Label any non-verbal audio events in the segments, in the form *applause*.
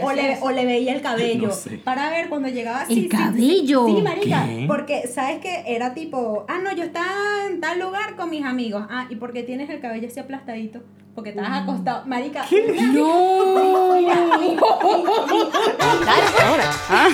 O le, o le veía el cabello. No sé. Para ver cuando llegaba así. ¿El sí, cabello? Sí, marica. ¿Qué? Porque, ¿sabes qué? Era tipo, ah, no, yo estaba en tal lugar con mis amigos. Ah, ¿y por qué tienes el cabello así aplastadito? Porque estabas acostado. Marica. No. Ahora. Ah.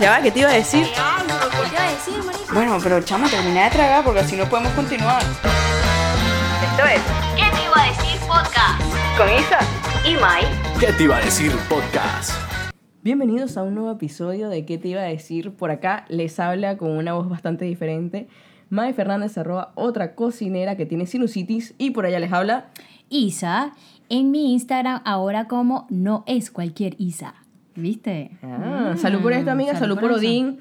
ya va, ¿qué te iba a decir? ¿Qué te iba a decir, marica? Bueno, pero chama, termina de tragar porque así no podemos continuar. Esto es ¿Qué te iba a decir podcast? con Isa. Y Mai. ¿Qué te iba a decir podcast? Bienvenidos a un nuevo episodio de ¿Qué te iba a decir? Por acá les habla con una voz bastante diferente. Mai Fernández arroba otra cocinera que tiene sinusitis y por allá les habla. Isa en mi Instagram ahora como no es cualquier Isa. ¿Viste? Ah, salud por esto, amiga, salud, salud por por. Odín.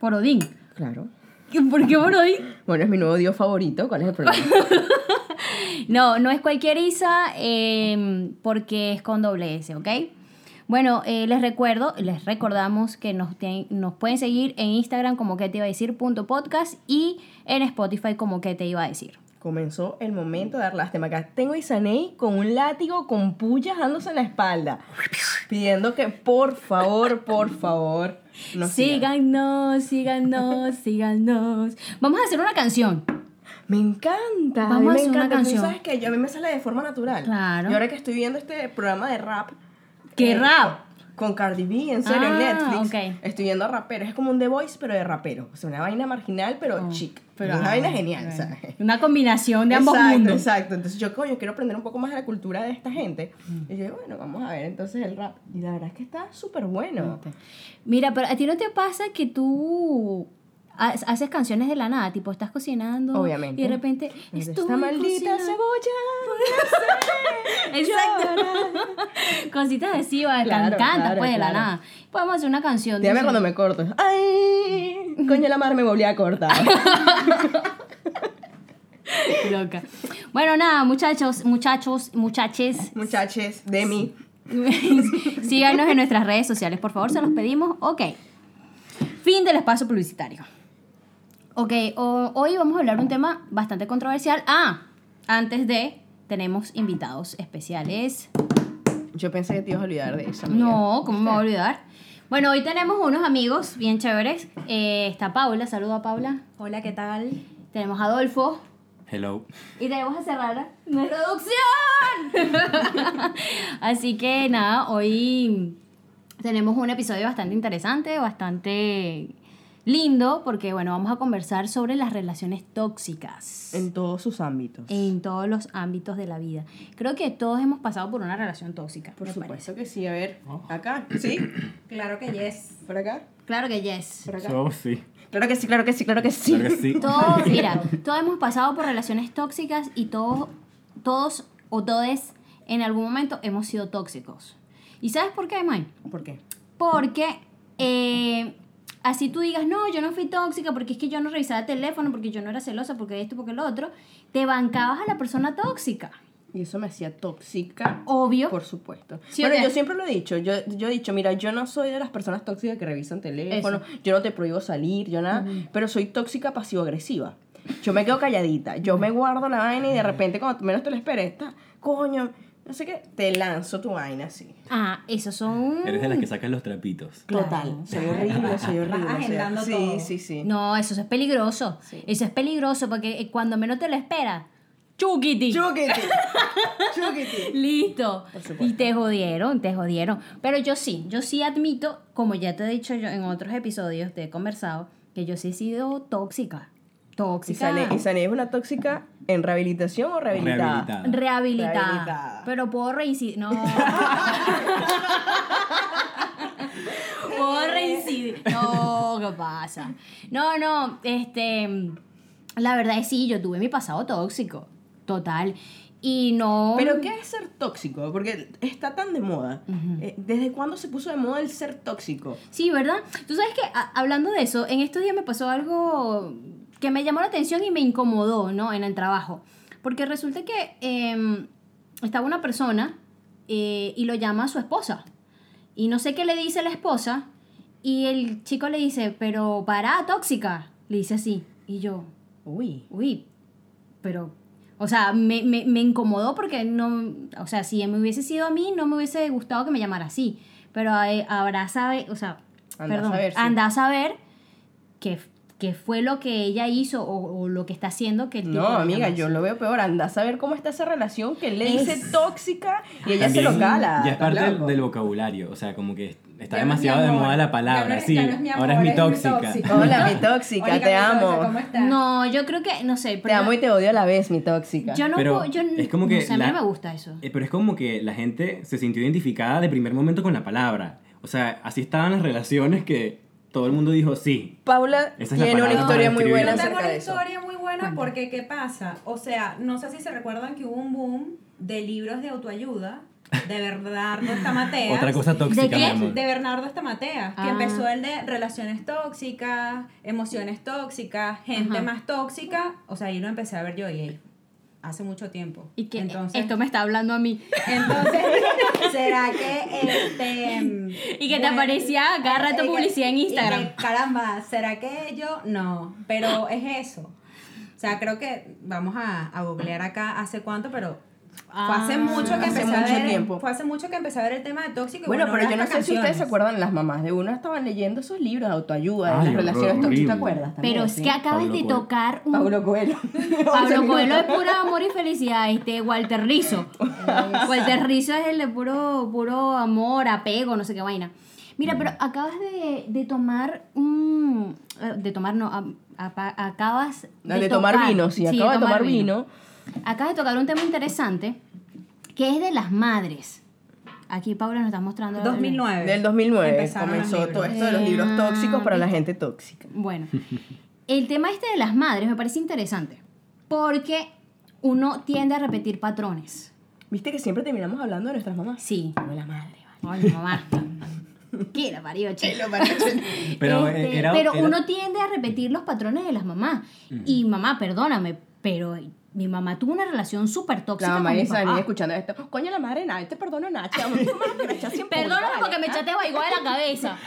Por Odín. Claro. ¿Por qué por Odín? Bueno, es mi nuevo dios favorito. ¿Cuál es el problema? *laughs* No, no es cualquier Isa eh, porque es con doble S, ¿ok? Bueno, eh, les recuerdo, les recordamos que nos, ten- nos pueden seguir en Instagram como que te iba a decir punto podcast y en Spotify como que te iba a decir. Comenzó el momento de dar lástima. Acá tengo a Isaney con un látigo con pullas dándose en la espalda. Pidiendo que por favor, por favor, nos síganos, síganos, síganos. Vamos a hacer una canción. Me encanta. Vamos a mí a me hacer una encanta. Tú canción. sabes que yo- a mí me sale de forma natural. Claro. Y ahora que estoy viendo este programa de rap. ¿Qué eh, rap? Con Cardi B, en serio, en Ah, Netflix. ok. Estoy viendo a raperos. Es como un The Voice, pero de rapero. O sea, una vaina marginal, pero chic. Pero una ah, vaina genial, bueno. ¿sabes? Una combinación de ambos exacto, mundos. Exacto, entonces yo, coño, quiero aprender un poco más de la cultura de esta gente. Mm. Y yo, bueno, vamos a ver entonces el rap. Y la verdad es que está súper bueno. Mira, pero a ti no te pasa que tú haces canciones de la nada, tipo estás cocinando Obviamente. y de repente Esta estoy maldita cocinando". cebolla. *laughs* Exacto. Cositas así, Claro, cantantes claro, pues de la claro. nada. Podemos hacer una canción. Dígame cuando me corto. ¡Ay! Coño, la madre me volví a cortar. *laughs* Loca. Bueno, nada, muchachos, muchachos, muchaches, Muchaches, de mí. *laughs* síganos en nuestras redes sociales, por favor, se los pedimos. Ok. Fin del espacio publicitario. Ok, o- hoy vamos a hablar de un tema bastante controversial. Ah, antes de, tenemos invitados especiales. Yo pensé que te ibas a olvidar de eso. amiga. No, ¿cómo me voy a olvidar? Bueno, hoy tenemos unos amigos bien chéveres. Eh, está Paula, saluda a Paula. Hola, ¿qué tal? Tenemos a Adolfo. Hello. Y tenemos a cerrar nuestra producción. *laughs* Así que nada, hoy tenemos un episodio bastante interesante, bastante lindo, porque bueno, vamos a conversar sobre las relaciones tóxicas En todos sus ámbitos. en todos los ámbitos de la vida. Creo que todos hemos pasado por una relación tóxica. Por supuesto que sí. A ver, acá. ¿Sí? *coughs* Claro que yes. ¿Por acá? Claro que yes. ¿Por acá? Yo sí. Claro que sí, claro que sí, claro que sí. Claro que sí. Todos, *laughs* mira, todos hemos pasado por relaciones tóxicas y todos, todos o todes en algún momento hemos sido tóxicos. ¿Y sabes por qué, May? ¿Por qué? Porque eh, así tú digas, no, yo no fui tóxica porque es que yo no revisaba el teléfono, porque yo no era celosa, porque esto, porque lo otro, te bancabas a la persona tóxica. Y eso me hacía tóxica. Obvio. Por supuesto. ¿Sí bueno, o qué? yo siempre lo he dicho. Yo, yo he dicho, mira, yo no soy de las personas tóxicas que revisan teléfono. Yo no te prohíbo salir, yo nada. Pero soy tóxica pasivo-agresiva. Yo me quedo calladita. Yo me guardo la vaina y de repente, cuando menos te lo esperes, está, coño, no sé qué, te lanzo tu vaina así. Ah, esos son... Eres de las que sacan los trapitos. Total. Soy horrible, soy horrible. Vas agendando sí, todo. sí, sí. No, eso es peligroso. Sí. Eso es peligroso porque eh, cuando menos te lo esperas, ¡chuquiti! Chúquete. *laughs* Chúquete. Listo. Por supuesto. Y te jodieron, te jodieron. Pero yo sí, yo sí admito, como ya te he dicho yo en otros episodios, te he conversado, que yo sí he sido tóxica. ¿Y Tóxica. Sané, ¿Y Sané es una tóxica en rehabilitación o rehabilitada? Rehabilitada. Rehabilitada. Rehabilitada. Pero puedo reincidir. No. *laughs* puedo reincidir. No, ¿qué pasa? No, no, este. La verdad es sí, yo tuve mi pasado tóxico. Total. Y no. ¿Pero qué es ser tóxico? Porque está tan de moda. Eh, ¿Desde cuándo se puso de moda el ser tóxico? Sí, ¿verdad? Tú sabes que hablando de eso, en estos días me pasó algo que me llamó la atención y me incomodó, ¿no? En el trabajo. Porque resulta que em, estaba una persona eh, y lo llama a su esposa. Y no sé qué le dice la esposa. Y el chico le dice, pero para, tóxica. Le dice así. Y yo, Uy. uy, pero O sea, me, me, me incomodó porque no, o sea, si me hubiese sido a mí, no me hubiese gustado que me llamara así. Pero eh, habrá sabe, o sea, Anda a perdón, saber, sí. anda a saber qué, qué fue lo que ella hizo o, o lo que está haciendo que el tipo No, amiga, yo lo veo peor. Anda a saber cómo está esa relación que él le Es- dice tóxica y ella También se lo cala. Ya es parte del, vocabulario. O sea, como que está Ya no es mi demasiado de moda la Ya no palabra. es- sí, ya no es mi ahora es mi es mi tóxica. Hola, mi *laughs* tóxica, Oiga, te mi tóxica, amo. ¿Cómo estás? No, yo creo que, no sé, Te pero amo y te odio a la vez, mi tóxica. yo no, Pero puedo- yo, es como no que sé, a mí no me gusta eso. Eh, pero es como que la gente se sintió identificada de primer momento con la palabra. O sea, así estaban las relaciones que todo el mundo dijo sí. Paula Esa es tiene una historia muy buena Yo tengo acerca una de eso. historia muy buena porque ¿qué pasa? O sea, no sé si se recuerdan que hubo un boom de libros de autoayuda de Bernardo Estamateas. Otra cosa tóxica, ¿De qué? mi amor. De Bernardo Estamateas, que Ah. empezó el de relaciones tóxicas, emociones tóxicas, gente Ajá. más tóxica. O sea, ahí lo empecé a ver yo y él, hace mucho tiempo. Y que entonces, esto me está hablando a mí. entonces *laughs* ¿será que este Y que te aparecía cada rato que- publicidad en Instagram. que, caramba, ¿será que yo? No, pero es eso. O sea, creo que vamos a, a googlear acá hace cuánto, pero fue hace Ah, mucho que hace empecé a ver. tiempo. Fue hace mucho que empecé a ver el tema de tóxico. y Bueno, pero ahora yo no sé si ustedes se acuerdan, las mamás de uno estaban leyendo esos libros de autoayuda, de las relaciones tóxicas, ¿te acuerdas? También, Pero es sí. que acabas Pablo de Coelho. tocar un Pablo Coelho. *laughs* *laughs* Pablo Coelho es *laughs* pura amor y felicidad, este Walter Rizzo. Walter Rizzo es el de puro, puro amor, apego, no sé qué vaina. Mira, pero acabas de, de tomar un... eh, De tomar, no, a- a- acabas De, tomar tocar- vino, sí, acaba de tomar vino. Acabas de tocar un tema interesante, que es de las madres. Aquí Paula nos está mostrando... 2009. Del 2009 Empezaron comenzó libros. todo esto de los libros Ah, tóxicos para la gente tóxica. Bueno, *laughs* el tema este de las madres me parece interesante, porque uno tiende a repetir patrones. ¿Viste que siempre terminamos hablando de nuestras mamás? Sí. Como la madre, vale. Ay, mamá. *laughs* ¿Qué la parió, chico? *laughs* Pero Este, eh, era, pero era- uno tiende a repetir los patrones de las mamás. Y mamá, perdóname, pero mi mamá tuvo una relación súper tóxica La mamá con mi esa papá. niña escuchando esto. Coño, la madre, nada, te perdono, Nacha. *laughs* Perdóname porque me echaste baigó de la cabeza. *laughs*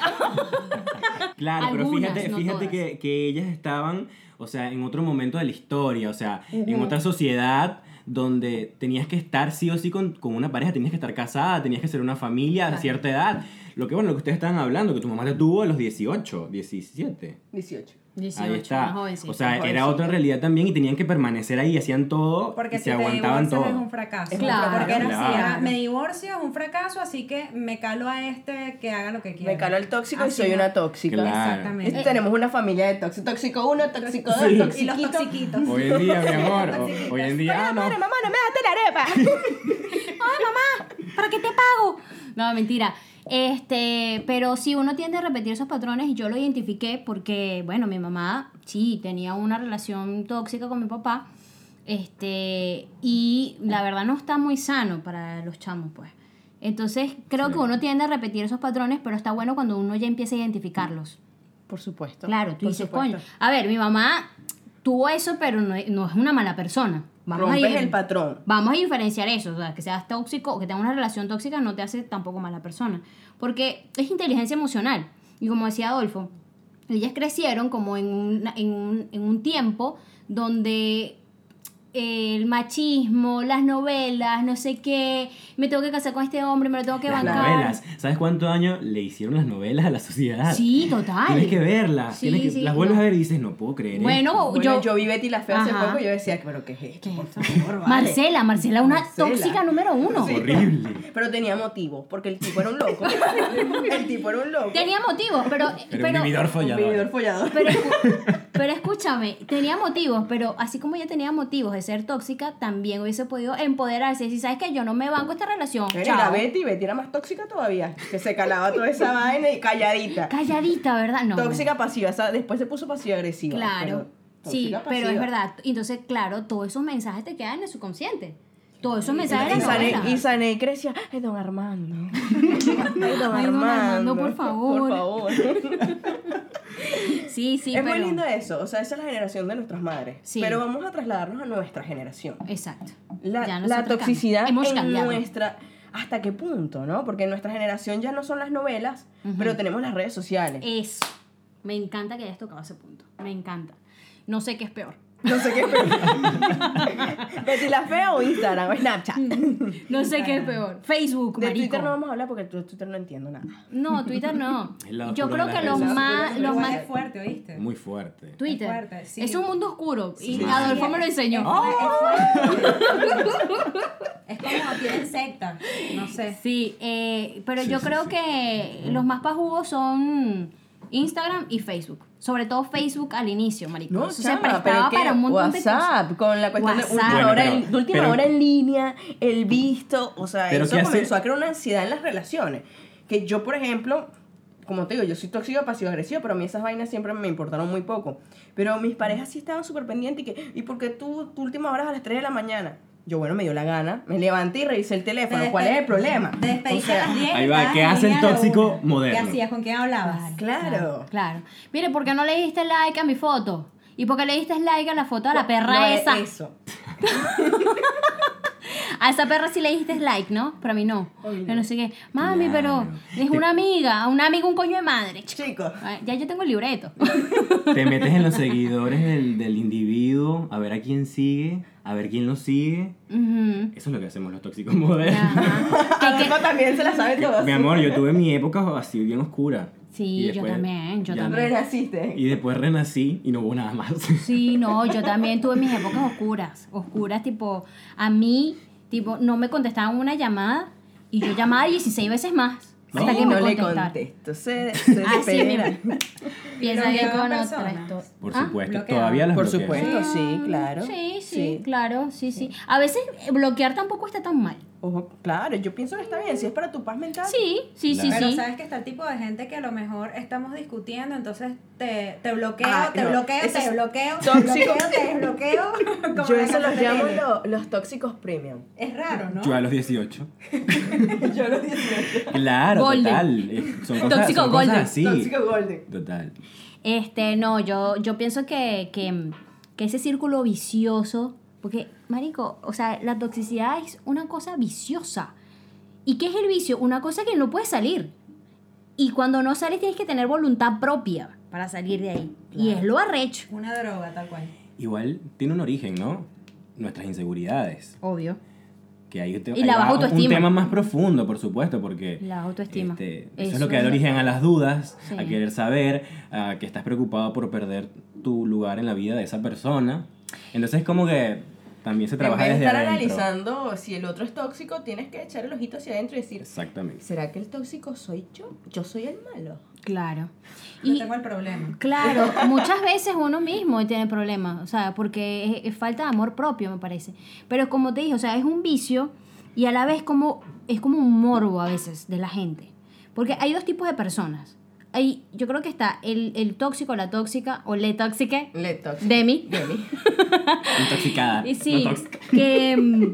Claro, pero fíjate, no fíjate que, que ellas estaban, o sea, en otro momento de la historia, o sea, en otra sociedad donde tenías que estar sí o sí con, con una pareja, tenías que estar casada, tenías que ser una familia a cierta edad. Lo que, bueno, lo que ustedes estaban hablando, que tu mamá te tuvo a los 18, 17. 18. 18, ahí está. o sea, era otra realidad también y tenían que permanecer ahí, hacían todo Porque y si se te aguantaban todo. es un fracaso. Es un Claro, Porque era así, claro. era, me divorcio, es un fracaso, así que me calo a este que haga lo que quiera. Me calo al tóxico y Así soy no. una tóxica. Claro. Exactamente. Y tenemos una familia de tóxicos. Tóxico 1, tóxico 2, Sí. Y los toxiquito. toxiquitos. Hoy en día, mi amor, hoy en día, ah, no. Mamá, no me daste la arepa. *laughs* ¡Ay, mamá! ¿Para qué te pago? No, mentira. Este, pero si uno tiende a repetir esos patrones, y yo lo identifiqué porque, bueno, mi mamá sí tenía una relación tóxica con mi papá. Este, y la verdad no está muy sano para los chamos, pues. Entonces, creo Sí. que uno tiende a repetir esos patrones, pero está bueno cuando uno ya empieza a identificarlos. Por supuesto. Claro, tú por dices, supuesto. coño. A ver, mi mamá tuvo eso, pero no, no es una mala persona. Vamos a Rompes ir- el patrón. Vamos a diferenciar eso, o sea, que seas tóxico o que tengas una relación tóxica no te hace tampoco mala persona, porque es inteligencia emocional. Y como decía Adolfo, ellas crecieron como en un, en un, en un tiempo donde el machismo, las novelas, no sé qué, me tengo que casar con este hombre, me lo tengo que Las bancar. novelas. ¿Sabes cuánto daño le hicieron las novelas a la sociedad? Sí, total. Tienes que verlas. Sí, tienes que- sí, las vuelves no. a ver y dices, no puedo creer. Bueno, esto". Bueno, yo, yo, vi Betty la Fea hace poco y yo decía, pero ¿qué es esto? ¿Qué Por favor, vale. Marcela, Marcela, una Marcela. tóxica número uno. Horrible. *laughs* Pero tenía motivo, porque el tipo era un loco. *laughs* el tipo era un loco. Tenía motivos, pero... Pero, un vividor Un follador. vividor follador. Pero, *laughs* pero escúchame, tenía motivos, pero así como ella tenía motivos de ser tóxica, también hubiese podido empoderarse. Si sabes que yo no me banco esta relación, la Betty, Betty era más tóxica todavía. Que se calaba toda esa *laughs* vaina y calladita. Calladita, ¿verdad? No. Tóxica pasiva, o sea, después se puso pasiva agresiva. Claro. pero Sí, pero es verdad. Entonces, claro, todos esos mensajes te quedan en el subconsciente. Todos esos mensajes Y de la Sané, y Sané crecía, ay, don Armando. *laughs* Ay, don Ay, don Armando, por favor. Por favor. Sí, sí, es pero... muy lindo eso, o sea, esa es la generación de nuestras madres. Sí. Pero vamos a trasladarnos a nuestra generación. Exacto. La, la toxicidad hemos en cambiado. nuestra... ¿Hasta qué punto, no? Porque en nuestra generación ya no son las novelas, pero tenemos las redes sociales. Eso. Me encanta que hayas tocado ese punto. Me encanta. No sé qué es peor. No sé qué es peor. *laughs* Betty la fea o Instagram o Snapchat. No sé qué es peor. Facebook, De marico. Twitter no vamos a hablar porque de Twitter no entiendo nada. No, Twitter no. Yo creo de que las los redes. más, los más es fuerte, ¿oíste? Muy fuerte. Twitter. Es fuerte, sí. Es un mundo oscuro. Y Sí. Adolfo me lo Es- enseñó. Es, fuerte. es como tienen secta, no sé. Sí, eh, pero Sí, yo sí, creo sí. que los más pajugos son Instagram y Facebook. Sobre todo Facebook al inicio, marico. No, Eso se chama, prestaba pero para un montón de cosas. WhatsApp, con la cuestión de WhatsApp. última, Bueno, hora, pero- en, de última pero- hora en línea, el visto, o sea, eso comenzó a crear una ansiedad en las relaciones. Que yo, por ejemplo, como te digo, yo soy tóxico, pasivo agresivo, pero a mí esas vainas siempre me importaron muy poco. Pero mis parejas sí estaban súper pendientes y que, ¿y por qué tú, tu última hora es a las 3 de la mañana? Yo, bueno, me dio la gana, me levanté y revisé el teléfono. Te ¿Cuál es el problema? Te despediste O sea, a las 10. ahí va, ¿qué hace el de tóxico moderno? ¿Qué hacías? ¿Con quién hablabas? Claro. Claro. Mire, ¿por qué no le diste like a mi foto? ¿Y por qué le diste like a la foto a la perra No, esa? Eso. *laughs* A esa perra sí le diste like, ¿no? Pero a mí no. Ay, Yo no. no sé qué. Mami, Claro. pero es una amiga. A una amiga un coño de madre. Chicos. Ya yo tengo el libreto. *laughs* Te metes en los seguidores del, del individuo, a ver a quién sigue, a ver quién lo sigue. Eso es lo que hacemos los tóxicos modernos. Ajá. *laughs* Que- que- Adolfo también se la sabe todo. Mi amor, yo tuve mi época así bien oscura. Sí, yo también, yo también. Renaciste. Y después renací y no hubo nada más. Sí, no, yo *laughs* también tuve mis épocas oscuras. Oscuras, tipo, a mí, tipo, no me contestaban una llamada y yo llamaba 16 veces más. No. Hasta que me no le contesto. Se, *laughs* se espera. mismo. Piensa que con otra esto- Por ¿Ah? supuesto, todavía las Por supuesto, sí, claro. Sí, sí, claro, sí, sí. A veces eh, bloquear tampoco está tan mal. Ojo, claro, yo pienso que está bien. Si es para tu paz mental. Sí, sí, sí, Pero sí. sabes que está el tipo de gente que a lo mejor estamos discutiendo, entonces te, te bloqueo, Ah, te no, bloqueo, te bloqueo, te tóxico. bloqueo, te desbloqueo. *laughs* como Yo eso los llamo lo- los tóxicos premium. Es raro, ¿no? Yo a los 18. *laughs* yo los 18. Claro, Golden. total. Eh, Son cosas, Tóxico son cosas golden. así. Tóxico golden. Total. Este, no, yo, yo pienso que, que, que ese círculo vicioso, porque, marico, o sea, la toxicidad es una cosa viciosa. ¿Y qué es el vicio? Una cosa que no puede salir. Y cuando no sales tienes que tener voluntad propia para salir de ahí. Y es lo arrecho. Una droga, tal cual. Igual tiene un origen, ¿no? Nuestras inseguridades. Obvio. Que hay, te- Y la baja un- autoestima. Un tema más profundo, por supuesto, porque La autoestima. este, eso, Eso es lo que da es- origen a las dudas, Sí. a querer saber, a que estás preocupado por perder tu lugar en la vida de esa persona. Entonces, como que también se En trabaja vez de desde estar adentro. analizando si el otro es tóxico, tienes que echar el ojito hacia adentro y decir, Exactamente. ¿será que el tóxico soy yo? Yo soy el malo. Claro. Yo Y tengo el problema. claro, *laughs* muchas veces uno mismo tiene problemas, o sea, porque es, es falta de amor propio, me parece. Pero como te dije, o sea, es un vicio y a la vez como es como un morbo a veces de la gente. Porque hay dos tipos de personas. Hay, yo creo que está el, el tóxico, la tóxica o le tóxique, Le tóxico. Demi. Demi. *laughs* Intoxicada. Y sí, no que,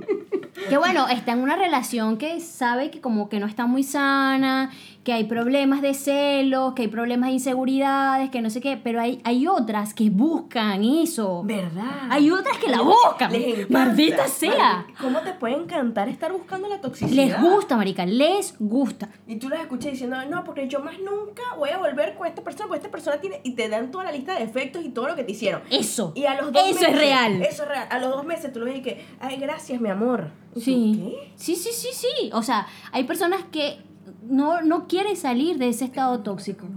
que bueno, está en una relación que sabe que como que no está muy sana, que hay problemas de celos, que hay problemas de inseguridades, que no sé qué, pero hay, hay otras que buscan eso. ¿Verdad? Hay otras que la buscan. Maldita sea. ¿Cómo te puede encantar estar buscando la toxicidad? Les gusta, marica, les gusta. Y tú las escuchas diciendo, no, porque yo más nunca voy a volver con esta persona, porque esta persona tiene... Y te dan toda la lista de defectos y todo lo que te hicieron. Eso. Y a los dos Eso meses, es real. Eso es real. A los dos meses tú lo ves y que, ay, gracias, mi amor. ¿Y tú, Sí. ¿Qué? Sí, sí, sí, sí. O sea, hay personas que no, no quieren salir de ese estado tóxico.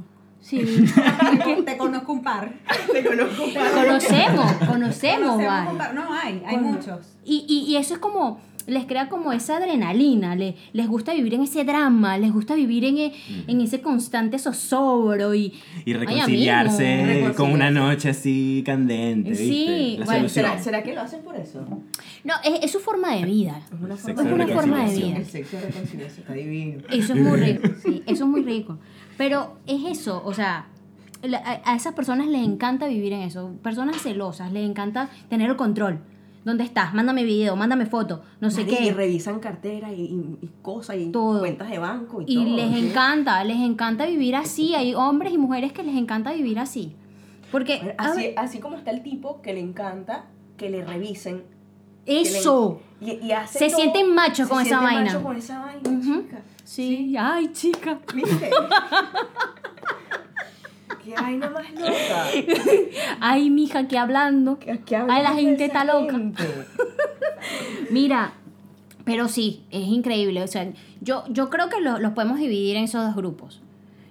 Sí. *laughs* Te conozco un par. *laughs* Te conozco. *laughs* conocemos, conocemos, Conocemos varios. un par. No, hay, hay Con- muchos. Y, y, y eso es como, les crea como esa adrenalina, le- les gusta vivir en ese drama, les gusta vivir en, e- en ese constante zozobro y... Y Ay, reconciliarse amigo. con una noche así candente, ¿viste? Sí, La bueno. ¿Será, ¿Será que lo hacen por eso? No, es, es su forma de vida. Es una forma, Es una de forma de vida. El sexo de reconciliación está divino. Eso es muy rico, sí, eso es muy rico. Pero es eso, o sea, a, esas personas les encanta vivir en eso. Personas celosas, les encanta tener el control. ¿Dónde estás? Mándame video, mándame foto, no sé qué. Y revisan carteras y, y- y cosas y Todo. cuentas de banco y, Y todo. les ¿sí? encanta, les encanta vivir así. Hay hombres y mujeres que les encanta vivir así. Porque, Bueno, Así, así como está el tipo que le encanta que le revisen. Le- eso. y, y hace Se todo- sienten machos se con esa sienten vaina. machos con esa vaina, chica. Sí, ay, chica. ¿Viste? *laughs* Qué vaina más loca. *laughs* Ay, mija, que hablando. ¿Qué- qué Ay, la gente está loca. gente? *laughs* Mira, pero sí, es increíble. O sea, yo, yo creo que lo- los podemos dividir en esos dos grupos.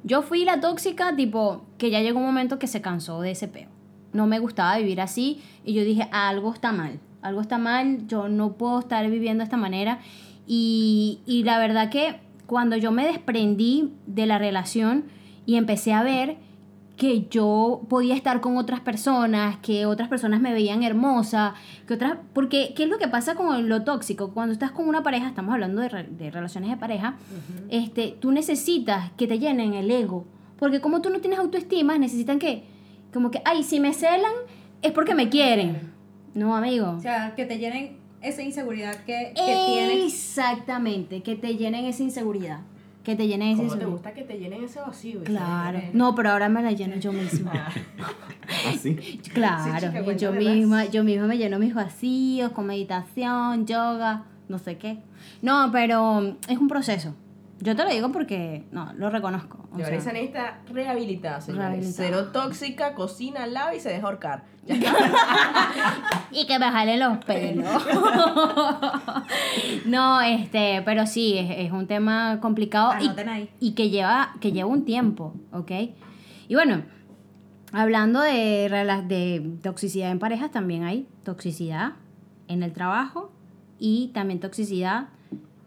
Yo fui la tóxica, tipo, que ya llegó un momento que se cansó de ese peo. No me gustaba vivir así y yo dije, algo está mal. Algo está mal, yo no puedo estar viviendo de esta manera. Y, y la verdad que cuando yo me desprendí de la relación y empecé a ver que yo podía estar con otras personas, que otras personas me veían hermosa, que otras... Porque, ¿qué es lo que pasa con lo tóxico? Cuando estás con una pareja, estamos hablando de, re- de relaciones de pareja, este, tú necesitas que te llenen el ego. Porque como tú no tienes autoestima, necesitan que, como que, ay, si me celan, es porque me quieren. No, amigo. O sea, que te llenen esa inseguridad que, que tienes. Exactamente, que te llenen esa inseguridad. Que te llenen esa ¿Cómo te gusta que te llenen ese vacío? Claro. No, pero ahora me la lleno yo *laughs* misma. Así. *laughs* Claro, Sí, chica, yo misma, yo misma me lleno mis vacíos con meditación, yoga, no sé qué. No, pero es un proceso. Yo te lo digo porque, no, lo reconozco. o sea, Vanessa está rehabilitada, señores. Cero tóxica, cocina, lava y se deja ahorcar. Ya *laughs* y que me jalen los pelos. no, este, pero sí, es, es un tema complicado y, ahí. y que lleva, que lleva un tiempo, ¿ok? Y bueno, hablando de, de toxicidad en parejas, también hay toxicidad en el trabajo y también toxicidad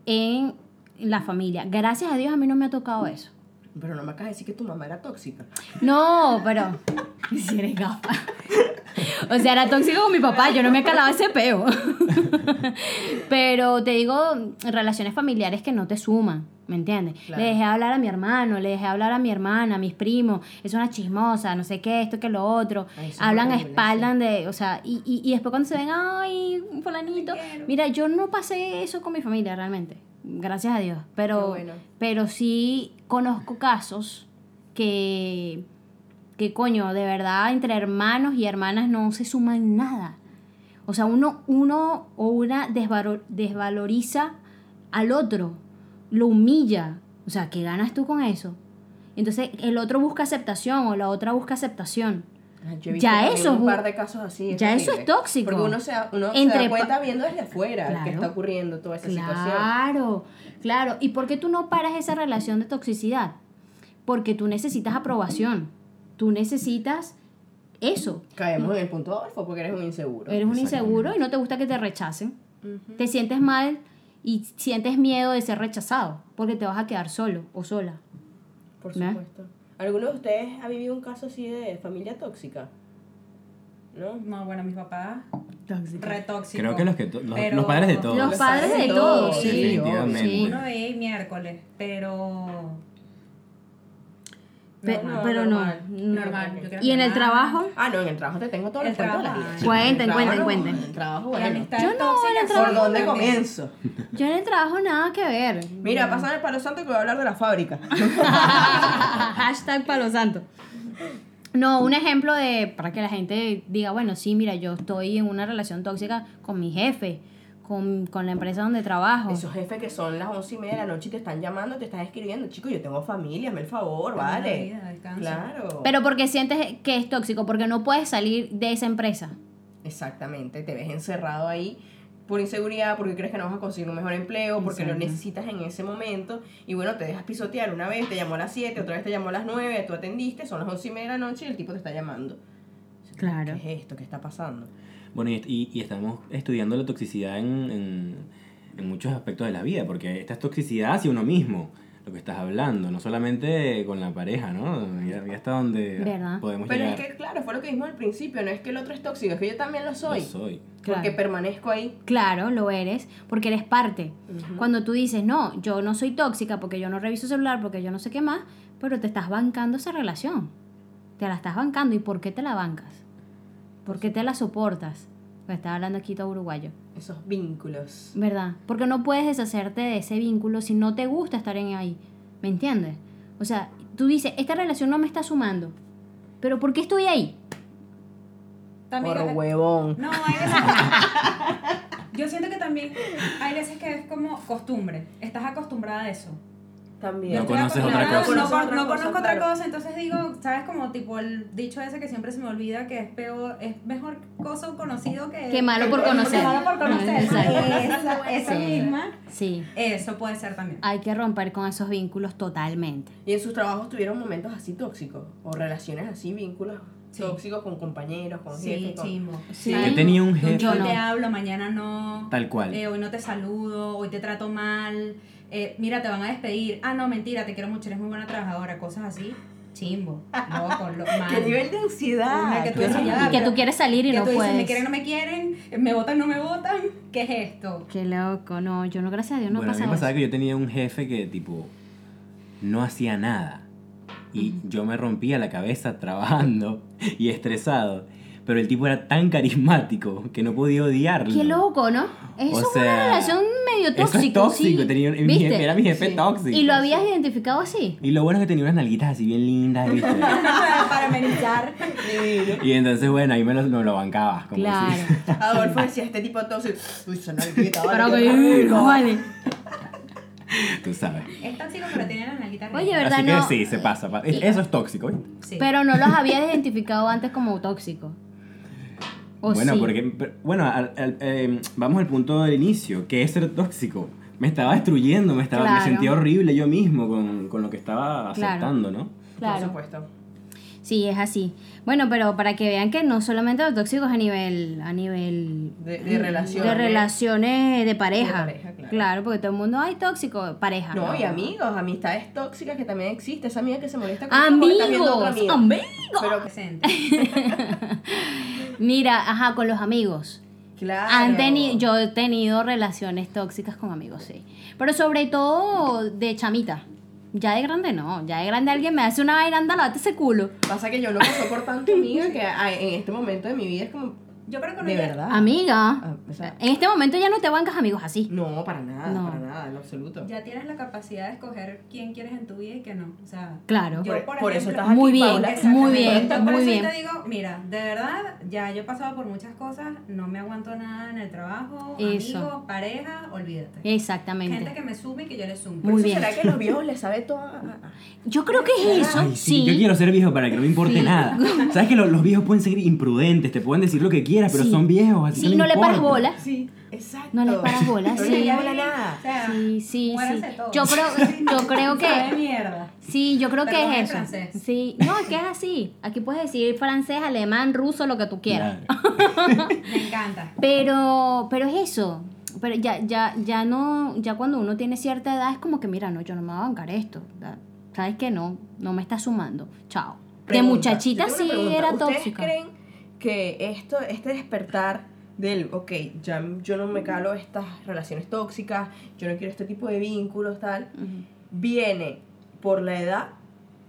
en la familia. Gracias a Dios a mí no me ha tocado eso. Pero no me acabas de decir que tu mamá era tóxica. No, pero. *laughs* Si eres gafa. O sea, era tóxico con mi papá, yo no me calaba ese peo. *laughs* Pero te digo, relaciones familiares que no te suman, ¿me entiendes? Claro. Le dejé hablar a mi hermano, le dejé hablar a mi hermana, a mis primos, es una chismosa, no sé qué, esto que lo otro. Ay, Hablan espaldas de, o sea, y, y, y después cuando se ven, ay, fulanito. Mira, yo no pasé eso con mi familia realmente, gracias a Dios. Pero, bueno. pero sí conozco casos que, que coño, de verdad, entre hermanos y hermanas no se suman nada. O sea, uno, uno o una desvalo- desvaloriza al otro, lo humilla. O sea, ¿qué ganas tú con eso? Entonces el otro busca aceptación o la otra busca aceptación. Yo he visto Ya eso es un par de casos así. ya eso horrible. es tóxico. Porque uno se, Entre da cuenta viendo desde afuera Claro. que está ocurriendo toda esa situación. Claro, claro. ¿Y por qué tú no paras esa relación de toxicidad? Porque tú necesitas aprobación. Tú necesitas eso. Caemos en el punto Adolfo porque eres un inseguro. Eres un inseguro y no te gusta que te rechacen. Te sientes mal y sientes miedo de ser rechazado porque te vas a quedar solo o sola. Por supuesto. ¿Alguno de ustedes ha vivido un caso así de familia tóxica? ¿No? No, bueno, mis papás, re tóxicos. Creo que los, que to- los, Pero- los padres de todos. Los padres de todos, sí. Definitivamente. Sí. Uno el miércoles, pero... Pe- Normal, pero no. normal. Yo ¿Y en el trabajo? Ah, no, en el trabajo te tengo todos El de la vida. Cuenten, el trabajo cuenten, no, cuenten. En el trabajo, Y bueno. amistades Yo no, en el trabajo- ¿Por dónde también. comienzo? Yo en el trabajo nada que ver. Mira, pásame el palo santo que voy a hablar de la fábrica. *laughs* Hashtag palo santo. No, un ejemplo de, para que la gente diga, bueno, sí, mira, yo estoy en una relación tóxica con mi jefe, con, con la empresa donde trabajo. Esos jefes que son las once y media de la noche y te están llamando, te están escribiendo. Chico, yo tengo familia, hazme el favor, Tengo una vale. vida. Claro. Pero porque sientes que es tóxico, porque no puedes salir de esa empresa. Exactamente, te ves encerrado ahí por inseguridad, porque crees que no vas a conseguir un mejor empleo, porque lo Exacto. necesitas en ese momento, y bueno, te dejas pisotear una vez, te llamó a las 7, otra vez te llamó a las 9, tú atendiste, son las 11 y media de la noche y el tipo te está llamando. Claro. ¿Qué es esto? ¿Qué está pasando? Bueno, y, y- y estamos estudiando la toxicidad en, en, en muchos aspectos de la vida, porque esta es toxicidad hacia uno mismo, lo que estás hablando, no solamente con la pareja, ¿no? Ya, ya hasta donde ¿Verdad? podemos Pero llegar. es que, claro, fue lo que dijimos al principio, no es que el otro es tóxico, es que yo también lo soy. Lo soy. Porque permanezco ahí. Claro, lo eres, porque eres parte. Cuando tú dices, no, yo no soy tóxica porque yo no reviso celular, porque yo no sé qué más, pero te estás bancando esa relación. Te la estás bancando. ¿Y por qué te la bancas? ¿Por qué te la soportas? Pues estaba hablando aquí todo uruguayo. Esos vínculos. ¿Verdad? Porque no puedes deshacerte de ese vínculo si no te gusta estar en ahí. ¿Me entiendes? O sea, tú dices, esta relación no me está sumando. Pero ¿por qué estoy ahí? También, Por huevón. No, hay veces. *laughs* yo siento que también hay veces que es como costumbre. Estás acostumbrada a eso. También. No conoces otra no, cosa. No, otra no cosa, conozco otra cosa, entonces digo, ¿sabes? Como tipo el dicho ese que siempre se me olvida que es peor, es mejor cosa conocido que... Que malo por que conocer. malo por conocer. Exacto. Esa, esa Sí. misma. Sí. Eso puede ser también. Hay que romper con esos vínculos totalmente. ¿Y en sus trabajos tuvieron momentos así tóxicos? ¿O relaciones así, vínculos Sí. tóxicos con compañeros, con Sí, jefes? con-. Sí. Yo tenía un Yo jefe. Yo no. te hablo, mañana no. Tal cual. Eh, hoy no te saludo, hoy te trato mal. Eh, mira, te van a despedir. Ah, no, mentira, te quiero mucho, eres muy buena trabajadora. Cosas así. Chimbo. Loco, lo, mal. *laughs* ¿Qué nivel de ansiedad? Una que tú Claro. dices, ya, Y que tú quieres salir y que no tú dices, puedes. me quieren, no me quieren, me votan, no me votan. ¿Qué es esto? Qué loco, no, yo no, gracias a Dios no bueno, a mí me pasaba eso. que yo tenía un jefe que, tipo, no hacía nada. Y yo me rompía la cabeza trabajando *laughs* y estresado. Pero el tipo era tan carismático que no podía odiarlo. Qué loco, ¿no? Eso O es una relación medio Eso tóxica. es tóxico. sí. tenía- mi era mi jefe Sí. tóxico. Y lo habías identificado así. Y lo bueno es que tenía unas nalguitas así bien lindas, ¿viste? *laughs* Para amenizar. y entonces, bueno, ahí me lo, me lo bancaba. Como Claro. *laughs* Adolfo decía, este tipo tóxico. Uy, son nalguita, Pero vale, que vale. Tú sabes. Es tóxico, pero tiene las nalguitas Oye. ¿verdad? Así que no? sí, se pasa. pa- Eso es tóxico, ¿viste? Sí. Pero no los habías identificado antes como tóxicos. ¿O bueno, sí? porque, bueno, al- al- eh, vamos al punto del inicio, que es ser tóxico. Me estaba destruyendo, me, estaba, me Claro. sentía horrible yo mismo con, con lo que estaba Claro. aceptando, ¿no? Claro. Por supuesto. Sí, es así. Bueno, pero para que vean que no solamente los tóxicos a nivel a nivel De, de relaciones. de relaciones de pareja. De pareja, claro. porque todo el mundo hay tóxico, pareja. No, y amigos, amistades tóxicas que también existe. Esa amiga que se molesta contigo porque estás viendo a otra Amigos, amiga. amigos. Pero, Presente. *laughs* Mira, ajá, con los amigos. claro. Han teni- yo he tenido relaciones tóxicas con amigos, sí. Pero sobre todo de chamita. Ya de grande no. Ya de grande alguien me hace una vaina, anda, ese culo. Pasa que yo no paso por tanto amiga *laughs* que en este momento de mi vida es como, Yo creo que no de verdad. Amiga. Ah, o sea, En este momento ya no te bancas amigos así. no, para nada, No. para nada, en absoluto. Ya tienes la capacidad de escoger quién quieres en tu vida y quién no. O sea, Claro. yo, Por- por eso estás Muy aquí, bien, Paula. muy bien, Entonces, por muy eso bien. te digo, mira, de verdad, ya yo he pasado por muchas cosas, no me aguanto nada en el trabajo, Eso. amigos, pareja, olvídate. Exactamente. Gente que me sume y que yo le sumo. Muy Por eso bien. ¿Será que los viejos les sabe todo? Yo creo que es eso. Ay, sí, sí. yo quiero ser viejo para que no me importe Sí. nada. *laughs* Sabes que lo- los, viejos pueden ser imprudentes, te pueden decir lo que quieras, pero Sí. son viejos, así Sí, que no le paras bola. Sí, exacto. No les paras bola, No sí. les Ya bola nada. o sea, Sí, sí. Yo creo, yo *laughs* creo que. Sí, yo creo que Perdón, es eso. francés. Sí, no, es que es así. Aquí puedes decir francés, alemán, ruso, lo que tú quieras. *laughs* Me encanta. Pero, pero es eso. Pero ya, ya, ya no, ya cuando uno tiene cierta edad es como que, mira, no, yo no me voy a bancar esto. ¿Sabes qué? No, no me está sumando. Chao. de muchachita sí pregunta. era ¿Ustedes tóxica. creen que esto, este despertar del, ok, ya yo no me calo estas relaciones tóxicas, yo no quiero este tipo de vínculos, tal, viene por la edad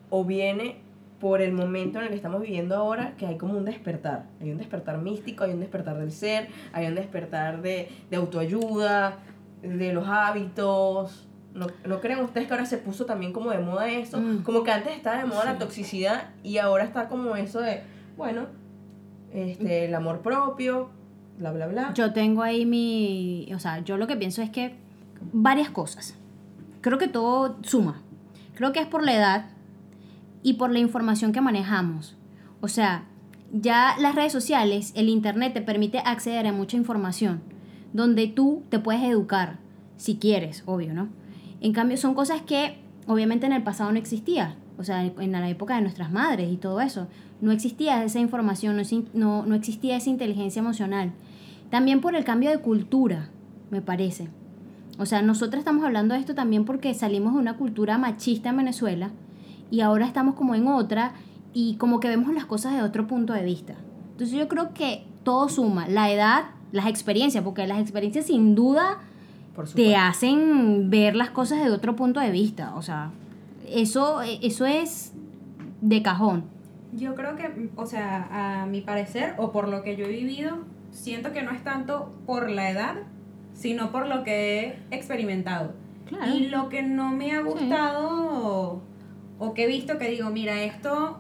o viene por el momento en el que estamos viviendo ahora, que hay como un despertar. Hay un despertar místico, hay un despertar del ser, hay un despertar de, de autoayuda, de los hábitos. ¿No, ¿No creen ustedes que ahora se puso también como de moda eso? Mm. Como que antes estaba de moda la toxicidad y ahora está como eso de, bueno, este, el amor propio, bla, bla, bla. Yo tengo ahí mi, o sea, yo lo que pienso es que varias cosas. Creo que todo suma. Creo que es por la edad y por la información que manejamos. O sea, ya las redes sociales, el internet te permite acceder a mucha información donde tú te puedes educar si quieres, obvio, ¿no? En cambio son cosas que obviamente en el pasado no existía. O sea, en la época de nuestras madres y todo eso. No existía esa información, no, no, no existía esa inteligencia emocional. También por el cambio de cultura, me parece. O sea, nosotros estamos hablando de esto también porque salimos de una cultura machista en Venezuela y ahora estamos como en otra y como que vemos las cosas de otro punto de vista. Entonces yo creo que todo suma, la edad, las experiencias, porque las experiencias sin duda te hacen ver las cosas de otro punto de vista. O sea, eso, eso es de cajón. Yo creo que, o sea, a mi parecer, o por lo que yo he vivido, siento que no es tanto por la edad, sino por lo que he experimentado. Claro. Y lo que no me ha gustado o, o que he visto que digo, mira, esto,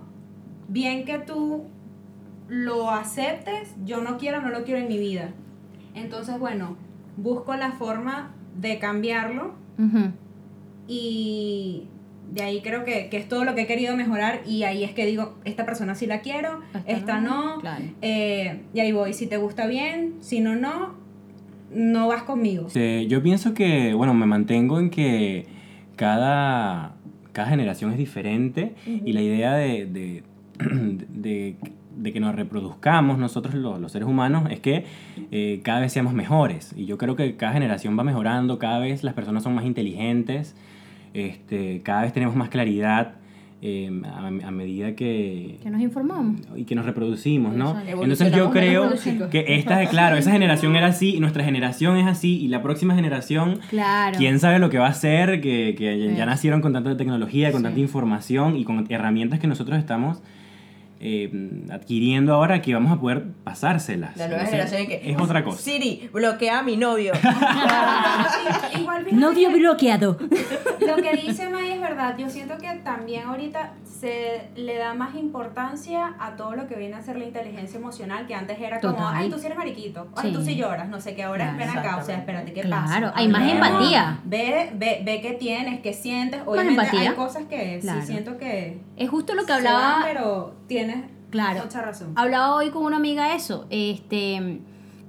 bien que tú lo aceptes, yo no quiero, no lo quiero en mi vida. Entonces, bueno, busco la forma de cambiarlo y de ahí creo que, que es todo lo que he querido mejorar y ahí es que digo, esta persona sí la quiero, Esta esta no, no, claro. eh, y ahí voy, si te gusta bien, si no, no, no vas conmigo. Este, yo pienso que, bueno, me mantengo en que cada, cada generación es diferente y la idea de, de, *clears throat* de- de que nos reproduzcamos nosotros los, los seres humanos es que eh, cada vez seamos mejores. Y yo creo que cada generación va mejorando, cada vez las personas son más inteligentes, este, cada vez tenemos más claridad eh, a, a medida que, Que nos informamos. y que nos reproducimos, ¿no? Entonces yo creo que esta, claro, esa generación era así, y nuestra generación es así, y la próxima generación, Claro. quién sabe lo que va a ser, que, que ya- nacieron con tanta tecnología, con Sí. tanta información y con herramientas que nosotros estamos eh, adquiriendo ahora que vamos a poder pasárselas. La nueva Entonces, generación que es otra cosa. Siri, bloquea a mi novio. *laughs* Igual Novio que- bloqueado. Lo que dice May es verdad. Yo siento que también ahorita se le da más importancia a todo lo que viene a ser la inteligencia emocional, que antes era como, Total. ay, tú sí eres mariquito, ay, Sí. tú sí lloras, no sé qué, ahora Claro. espera acá, o sea, espérate, ¿qué pasa? Claro, hay más Hablemos, empatía. Ve, ve, ve qué tienes, qué sientes. Obviamente empatía. hay cosas que Claro. sí siento que Es justo lo que hablaba. pero tienes Claro. mucha razón. Hablaba hoy con una amiga eso, este,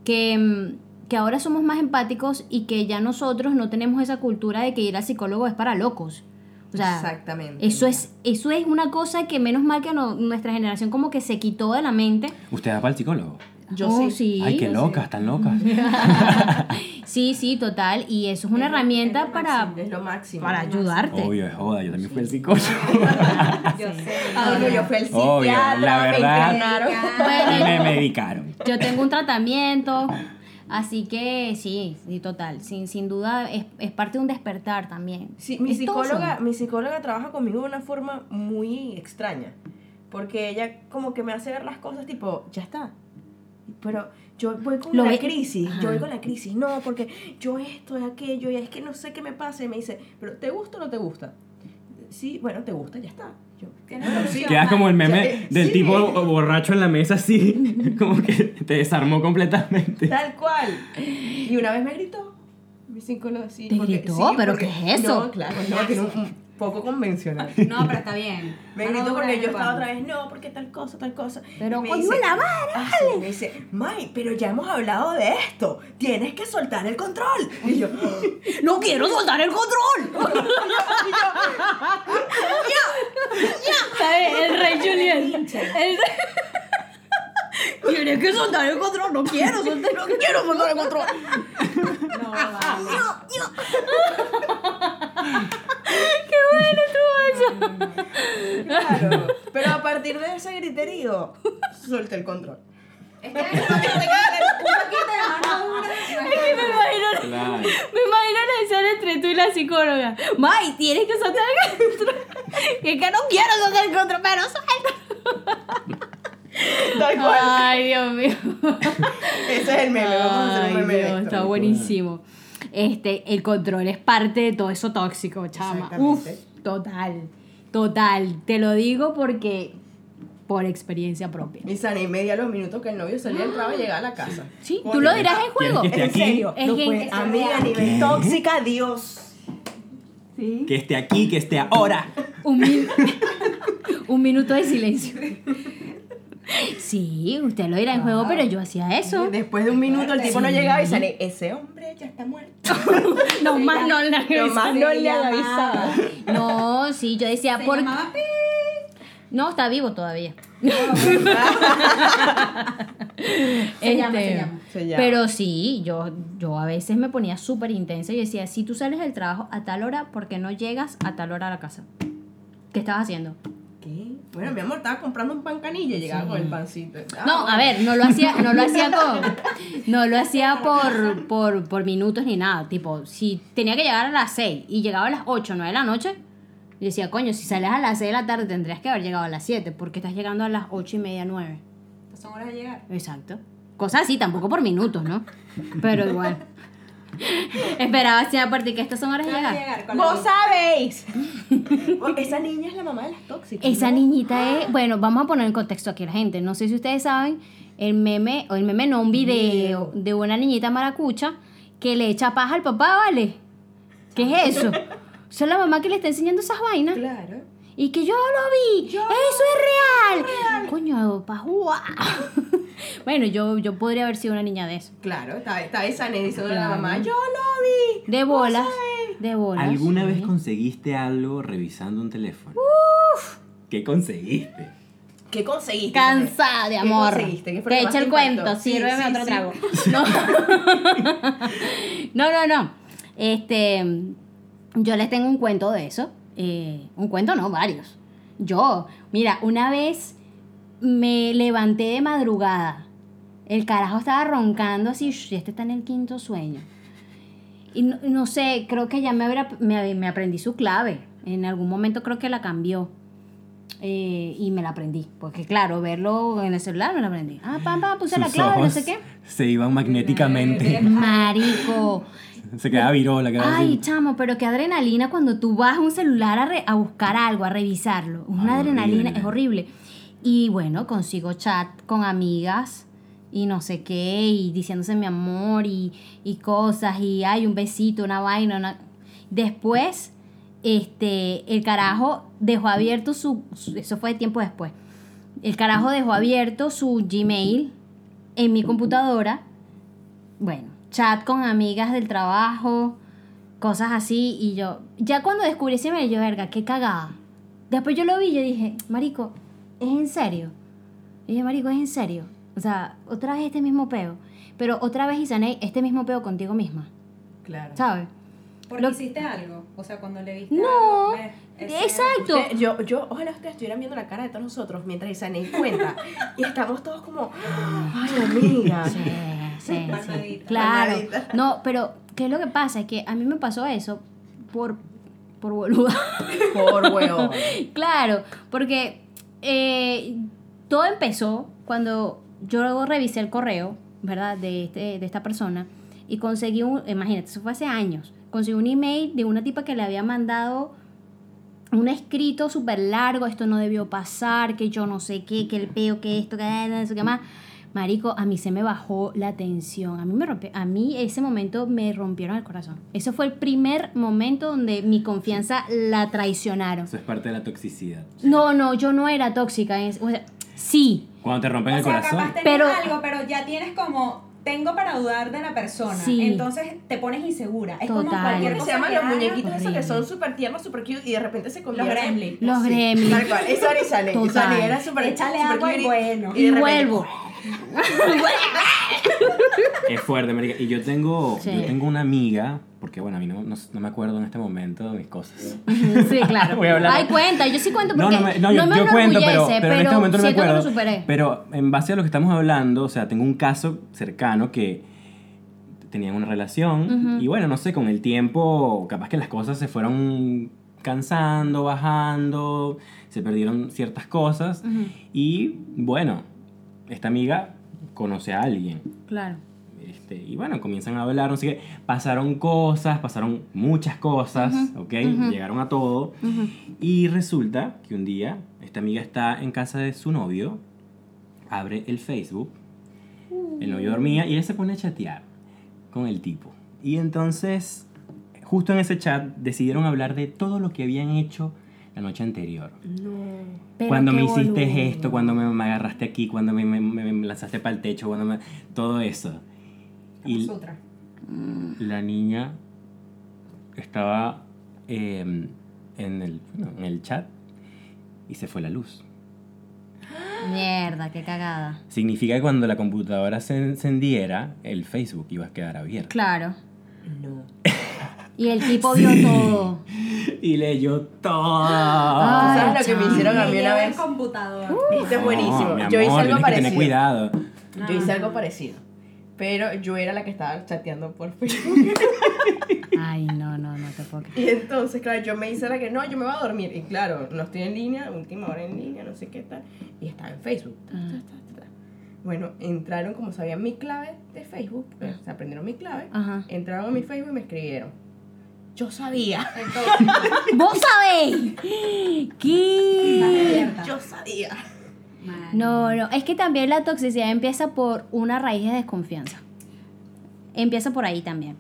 que, que ahora somos más empáticos y que ya nosotros no tenemos esa cultura de que ir al psicólogo es para locos. O sea, Exactamente. eso es, eso es una cosa que menos mal que no- nuestra generación como que se quitó de la mente. ¿Usted va para el psicólogo? Yo Oh, sí. Ay, qué locas, tan locas. *laughs* Sí, sí, total. Y eso es una herramienta Es lo para, máximo, Es lo máximo. para ayudarte. Obvio, es joda, yo también fui al psicólogo. *laughs* Yo sé. Ah, no, yo fui Obvio, psiquiatra, la me verdad. internaron. y Bueno, me medicaron. yo tengo un tratamiento, así que sí, sí, total. Sin, sin duda es, es parte de un despertar también. Sí, mi psicóloga, mi psicóloga trabaja conmigo de una forma muy extraña. Porque ella como que me hace ver las cosas tipo, ya está. Pero yo voy con Lo la ve- crisis, Ajá. yo voy con la crisis, no, porque yo esto, aquello, y es que no sé qué me pasa. Y me dice, pero ¿te gusta o no te gusta? Sí, bueno, te gusta, ya está. Quedas como el meme Sí. del tipo borracho en la mesa así, *laughs* como que te desarmó completamente. Tal cual. Y una vez me gritó. Mi psicóloga sí. ¿Te porque- gritó? sí, ¿Pero porque- qué es eso? No, claro, no, tiene un, un poco convencional. *laughs* No, pero está bien. *laughs* Me gritó porque yo estaba cuando. otra vez, no, porque tal cosa, tal cosa. Pero me dice, la vara, ah, sí, me dice, May, pero ya hemos hablado de esto. Tienes que soltar el control. Y yo, ¡No quiero soltar el control! *laughs* El rey Julián. El rey... Tienes que soltar el control. No quiero soltar, no quiero soltar el control. No, vale. Qué bueno estuvo eso. claro. Pero a partir de ese griterío, suelta el control. Es que eso no te queda un poquito de mano dura. no es Es que me imagino, Claro. me imagino la escena entre tú y la psicóloga. May, tienes que soltar el control. *laughs* Es que no quiero soltar el control, pero suelta. Tal cual. Ay, Dios mío. Ese es el meme. Vamos a hacer un meme Dios, está buenísimo. Este, el control es parte de todo eso tóxico, chama. Uf, total, total. Te lo digo porque por experiencia propia. Mi sana y media los minutos que el novio salía del trabajo y llegaba a la casa. Sí, tú lo dirás en juego. ¿Quieres que En serio. Es que- pues, amiga, a nivel ¿Qué? tóxica, Dios. Sí. Que esté aquí, que esté ahora. Un, min- *laughs* un minuto de silencio. Sí, usted lo dirá en juego, pero yo hacía eso. Después de un minuto el tipo no llegaba y sale, ese hombre ya está muerto. *laughs* No más no le No más avisaba. no le avisaba. No, sí, yo decía, por... Pi. No, está vivo todavía. *laughs* Se llama, se Este, llama. Se llama. Pero sí, yo, yo a veces me ponía súper intensa y decía, si tú sales del trabajo a tal hora, ¿por qué no llegas a tal hora a la casa? ¿Qué estabas haciendo? Bueno, mi amor, estaba comprando un pan canilla y llegaba con el pancito. Ah, No, a bueno. ver, no lo hacía, no lo hacía con, *laughs* no lo hacía por, por, por minutos ni nada. Tipo, si tenía que llegar a las 6 y llegaba a las 8 o 9 de la noche, yo decía, coño, si sales a las 6 de la tarde tendrías que haber llegado a las 7, porque estás llegando a las 8 y media, 9. Estas son horas de llegar. Exacto. Cosas así, tampoco por minutos, ¿no? Pero igual. Esperaba así aparte que estas son horas de llegar. llegar con la Vos sabéis. Oh, Esa niña es la mamá de las tóxicas. Esa ¿no? niñita es, bueno, vamos a poner en contexto aquí a la gente. No sé si ustedes saben, el meme, o el meme no, un video de una niñita maracucha que le echa paja al papá, ¿vale? ¿Qué es eso? O Esa es la mamá que le está enseñando esas vainas. Claro. Y que yo lo vi. Eso es real. Coño, pa' jugar. Bueno, yo, yo podría haber sido una niña de eso. Claro, está, está esa nena diciendo a la Claro. mamá, yo lo vi. De bolas. De bolas. ¿Alguna sí. vez conseguiste algo revisando un teléfono? Uf. ¿Qué conseguiste? ¿Qué conseguiste? Cansada de ¿Qué amor. conseguiste? ¿Qué fue Te lo echa el te cuento? Sí, sírveme sí, otro sí. trago. *laughs* No. *laughs* no, no, no. Este, yo les tengo un cuento de eso. Eh, un cuento, no, varios. Yo, mira, una vez me levanté de madrugada. El carajo estaba roncando así, "Shh, este está en el quinto sueño. Y no, no sé, creo que ya me, habrá- me, me aprendí su clave. En algún momento creo que la cambió. Eh, y me la aprendí. Porque claro, verlo en el celular me la aprendí. Ah, pam, pam, puse la clave, no sé qué. se iban magnéticamente. Marico. se quedaba virola, quedaba Ay, así. chamo, pero qué adrenalina cuando tú vas a un celular a, re- a buscar algo, a revisarlo. Una Ay, adrenalina, horrible. es horrible. Y bueno, consigo chat con amigas y no sé qué, y diciéndose mi amor y, y cosas, y hay un besito, una vaina. Después, este, el carajo dejó abierto su, Eso fue tiempo después. El carajo dejó abierto su Gmail en mi computadora. Bueno, chat con amigas del trabajo, cosas así. Y yo, ya cuando descubrí ese mail, yo, verga, qué cagada. Después yo lo vi y dije, Marico, ¿es en serio? Y dije, Marico, ¿es en serio? O sea, otra vez este mismo peo. Pero otra vez, Isané, este mismo peo contigo misma. Claro. ¿Sabes? Porque Lo- hiciste algo. O sea, cuando le viste No, algo, Exacto. Usted- yo, yo, ojalá ustedes estuvieran viendo la cara de todos nosotros mientras Isané cuenta. y estamos todos como, ay, amiga. Sí, sí, sí. Claro. No, pero ¿qué es lo que pasa? Es que a mí me pasó eso por, por boluda. Por huevo. *laughs* claro, porque eh, todo empezó cuando yo luego revisé el correo, ¿verdad? De, este, de esta persona y conseguí un, imagínate, eso fue hace años, conseguí un email de una tipa que le había mandado un escrito súper largo, esto no debió pasar, que yo no sé qué, que el peo, que esto, que sé qué más. Marico, a mí se me bajó la tensión. A mí me rompió, a mí ese momento me rompieron el corazón. Ese fue el primer momento donde mi confianza la traicionaron. Eso es parte de la toxicidad. No, no, yo no era tóxica. es- o sea, sí, Cuando te rompen O el sea, corazón. capaz tenés Pero- algo, pero ya tienes como tengo para dudar de la persona. Sí. Entonces te pones insegura. Es como cualquier cosa se llaman que los muñequitos esos que son súper tiernos, súper cute y de repente se Los convierten. gremlins. los Sí, gremlins. Tal cual. Eso era Isané. Total. Era súper Échale agua y bueno. Y repente- vuelvo. *laughs* Es fuerte, marica. Y yo tengo, Sí. yo tengo una amiga, porque bueno, a mí no, no, no me acuerdo en este momento de mis cosas. *laughs* Sí, claro. *laughs* Voy a hablar. Ay, cuenta, yo sí cuento No, porque no, me, no, yo, me yo cuento, pero, enorgullece, pero en este momento no me acuerdo. lo superé. Pero en base a lo que estamos hablando, o sea, tengo un caso cercano que tenían una relación y bueno, no sé, con el tiempo, capaz que las cosas se fueron cansando, bajando, se perdieron ciertas cosas Ujú, y bueno, esta amiga conoce a alguien. Claro. Este, y bueno, comienzan a hablar, no sé qué. Pasaron cosas, pasaron muchas cosas, Ujú, ¿ok? ujú. Llegaron a todo. Ujú. Y resulta que un día esta amiga está en casa de su novio, abre el Facebook, el novio dormía y ella se pone a chatear con el tipo. Y entonces, justo en ese chat, decidieron hablar de todo lo que habían hecho la noche anterior. Pero cuando me hiciste boludo. esto, cuando me, me agarraste aquí, cuando me, me- me- me lanzaste para el techo, cuando me, todo eso. Y Sutra. la niña estaba eh, en, el, en el chat y se fue la luz. *gasps* Mierda, qué cagada. Significa que cuando la computadora se encendiera, el Facebook iba a quedar abierto. Claro. No. *laughs* Y el tipo vio todo. Y leyó todo. Ay, ¿Sabes lo que me hicieron a mí una vez? computador. Viste, No, buenísimo. mi yo hice amor, algo tienes que parecido. tener cuidado. Yo hice algo parecido. Pero yo era la que estaba chateando por Facebook. *laughs* Ay, no, no, no te puedo creer. Y entonces, claro, yo me hice la que no, yo me voy a dormir. Y claro, no estoy en línea, última hora en línea, no sé qué tal. Y estaba en Facebook. Ta, ta, ta, ta, ta. Bueno, entraron como sabían mi clave de Facebook, pues, se aprendieron mi clave. Ajá. Entraron a mi Facebook y me escribieron. Yo sabía. Entonces, *laughs* ¿Vos sabéis? ¿Qué? Yo sabía. No, no, es que también la toxicidad empieza por una raíz de desconfianza. Empieza por ahí también.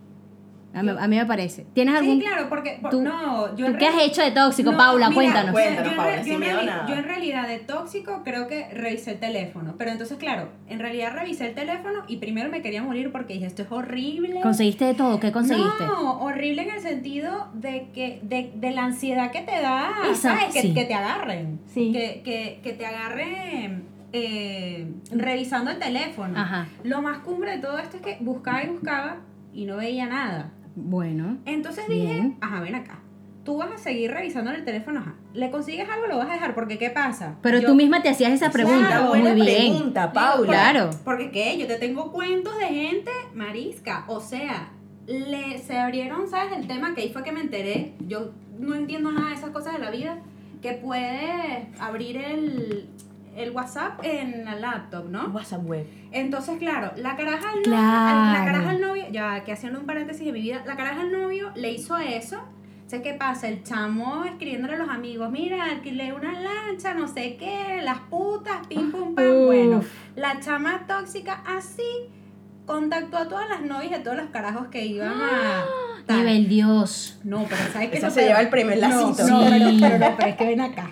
A mí, a mí me parece. ¿Tienes Sí, algún... claro, porque por- tú- no, yo ¿Tú qué has hecho de tóxico, No, Paula? mira, Cuéntanos. Cuéntanos, yo en Paula, yo en. Yo realidad de tóxico creo que revisé el teléfono. Pero entonces, claro, en realidad revisé el teléfono y primero me quería morir porque dije, esto es horrible. ¿Conseguiste de todo? ¿Qué conseguiste? No, horrible en el sentido de que de, de la ansiedad que te da, Esa, ¿sabes? Que, sí. que te agarren. Sí. Que, que, que te agarren eh, revisando el teléfono. Ajá. Lo más cumbre de todo esto es que buscaba y buscaba y no veía nada. Bueno. Entonces Bien. dije, ajá, ven acá. Tú vas a seguir revisando el teléfono, ajá. ¿Le consigues algo lo vas a dejar? Porque ¿qué pasa? Pero Yo- tú misma te hacías esa pregunta. Claro, Muy buena bien. pregunta, Paula. Claro. Porque qué, yo te tengo cuentos de gente marisca, o sea, le se abrieron, ¿sabes? El tema que ahí fue que me enteré. Yo no entiendo nada de esas cosas de la vida, que puedes abrir el, el WhatsApp en la laptop, ¿no? WhatsApp web. Entonces, claro, la caraja al novio, Claro. la caraja al novio, ya que haciendo un paréntesis de mi vida, la caraja al novio le hizo eso. Sé qué pasa, el chamo escribiéndole a los amigos, mira, alquilé una lancha, no sé qué, las putas, pim pum pam. Uf. Bueno, la chama tóxica así contactó a todas las novias de todos los carajos que iban a. tal. *gasps* Nivel Dios. No, pero ¿sabes qué? Esa No, se lleva el no, lacito. No, Sí. pero, pero no, pero es que ven acá.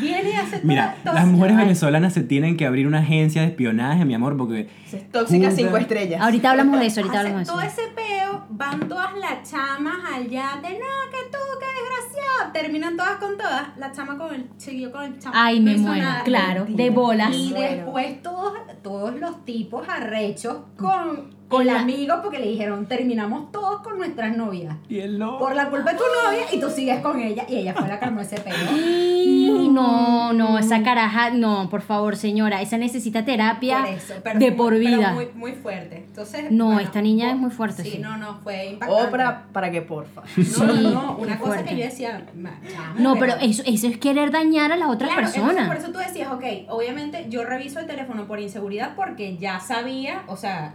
Viene y hace *laughs* Mira, todo- las mujeres venezolanas se tienen que abrir una agencia de espionaje, mi amor, porque es tóxica Junta. cinco estrellas. Ahorita hablamos de eso, ahorita Hace hablamos de todo eso. ese peo, van todas las chamas al yate, no, que tú, que desgraciado. Terminan todas con todas. La chama con el, siguió con el chamo. Ay, no me muero. nada. Claro, de bolas. Y después todos, todos los tipos arrechos con, con En el la- amigo porque le dijeron, terminamos todos con nuestras novias. y él no. Por la culpa de tu novia y tú sigues con ella y ella fue la que armó ese peo. *gasps* Y no, no, esa caraja, no, por favor, señora, esa necesita terapia Por eso, pero de muy- por pero vida. muy, muy fuerte. Entonces, No, bueno, esta niña es muy fuerte, Sí, sí. no, no, fue impactante. Obra para que porfa. No, no, Sí, no, una cosa fuerte. que yo decía, "Ma- chamo, No, pero eso, eso es querer dañar a las otras Claro, entonces personas. por eso tú decías, ok, obviamente yo reviso el teléfono por inseguridad porque ya sabía, o sea,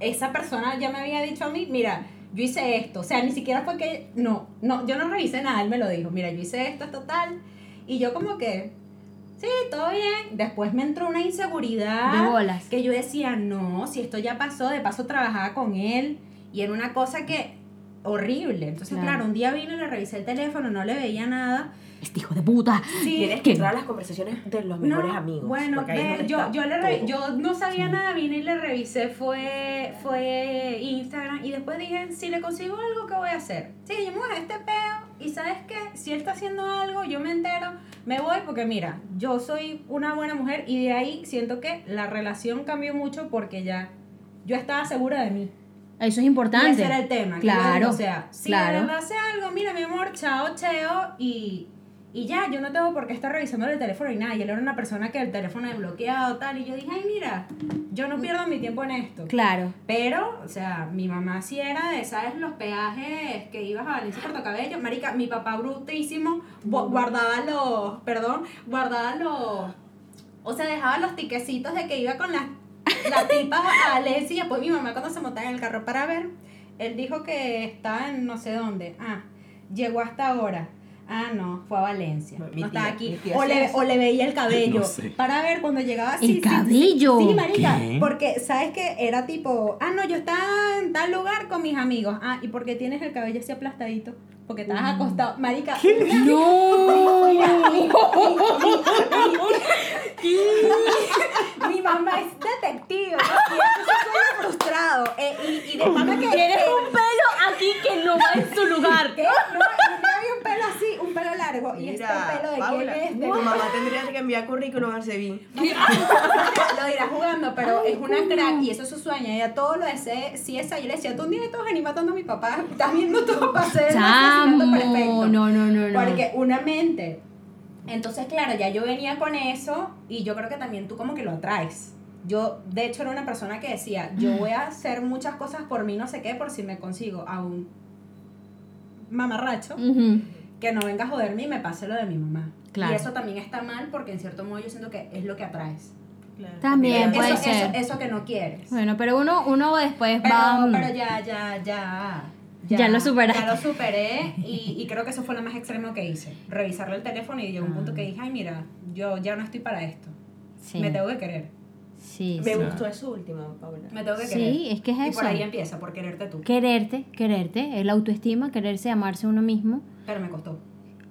esa persona ya me había dicho a mí, mira, yo hice esto, o sea, ni siquiera fue que, no, no, yo no revisé nada, él me lo dijo, mira, yo hice esto, esto tal, y yo como que, sí, todo bien, después me entró una inseguridad, De bolas. que yo decía, no, si esto ya pasó, de paso trabajaba con él, y era una cosa que, horrible, entonces Claro. claro, un día vine, le revisé el teléfono, no le veía nada, Este hijo de puta. sí, Tienes que entrar a las conversaciones de los mejores no, amigos. Bueno, ve, yo, yo, le re- todo. yo no sabía nada, vine y le revisé, fue, fue Instagram y después dije, si le consigo algo, ¿qué voy a hacer? Seguimos este peo y sabes qué, si él está haciendo algo, yo me entero, me voy porque mira, yo soy una buena mujer y de ahí siento que la relación cambió mucho porque ya yo estaba segura de mí. Eso es Y importante. ese era el tema. Claro. digo, o sea, si claro. de verdad hace algo, mira, mi amor, chao, cheo, y, y ya, yo no tengo por qué estar revisando el teléfono y nada. Y él era una persona que el teléfono es bloqueado, tal, y yo dije, ay, mira, yo no pierdo mi tiempo en esto. Claro. Pero, o sea, mi mamá sí era de, ¿sabes? Los peajes que ibas a Valencia Cabello Marica, mi papá brutísimo guardaba los, perdón, guardaba los, o sea, dejaba los tiquecitos de que iba con las la tipa a Valencia y después mi mamá cuando se montaba en el carro para ver, él dijo que estaba en no sé dónde. Ah, llegó hasta ahora. Ah, no, fue a Valencia. Mi no tía- estaba aquí. O le, o le veía el *laughs* cabello. No sé. Para ver cuando llegaba El sí, cabello. Sí, marica. ¿Qué? Porque, ¿sabes qué? Era tipo, ah, no, yo estaba en tal lugar con mis amigos. Ah, ¿y por qué tienes el cabello así aplastadito? Porque estabas acostado. Marica, No. Mi, mamá es detective. Y soy frustrado. Eh, y, y de que. Tienes que- un pelo aquí que no va en su lugar. ¿Qué? No, no había un pelo así, un pelo largo. y este pelo de Paula, quién es. De- tu mamá tendría que enviar currículum al SEBIN. *laughs* lo dirá jugando, pero es una crack y eso es su sueño. Ella todo lo desea, sí esa. Yo le decía, tú un día de todos venís matando a mi papá. Estás viendo todo para asesinato perfecto. No, no, no, no. Porque una mente. Entonces, claro, ya yo venía con eso y yo creo que también tú como que lo atraes. Yo, de hecho, era una persona que decía, yo voy a hacer muchas cosas por mí, no sé qué, por si me consigo a un mamarracho Ujú. Que no venga a joderme y me pase lo de mi mamá. Claro. Y eso también está mal porque en cierto modo yo siento que es lo que atraes. También Eso, puede eso, ser. eso que no quieres. Bueno, pero uno, uno después Pero, va. pero ya, ya, ya. Ya lo superaste. Ya lo superé y, y creo que eso fue lo más extremo que hice. Revisarle el teléfono y llegó un punto que dije, ay, mira, yo ya no estoy para esto. Sí. Me tengo que querer. Sí, Me sí. gustó eso último, Paula. Me tengo que querer. Sí, es que es Y eso. por ahí empieza, por quererte tú. Quererte, quererte, el autoestima, quererse, amarse a uno mismo. Pero me costó.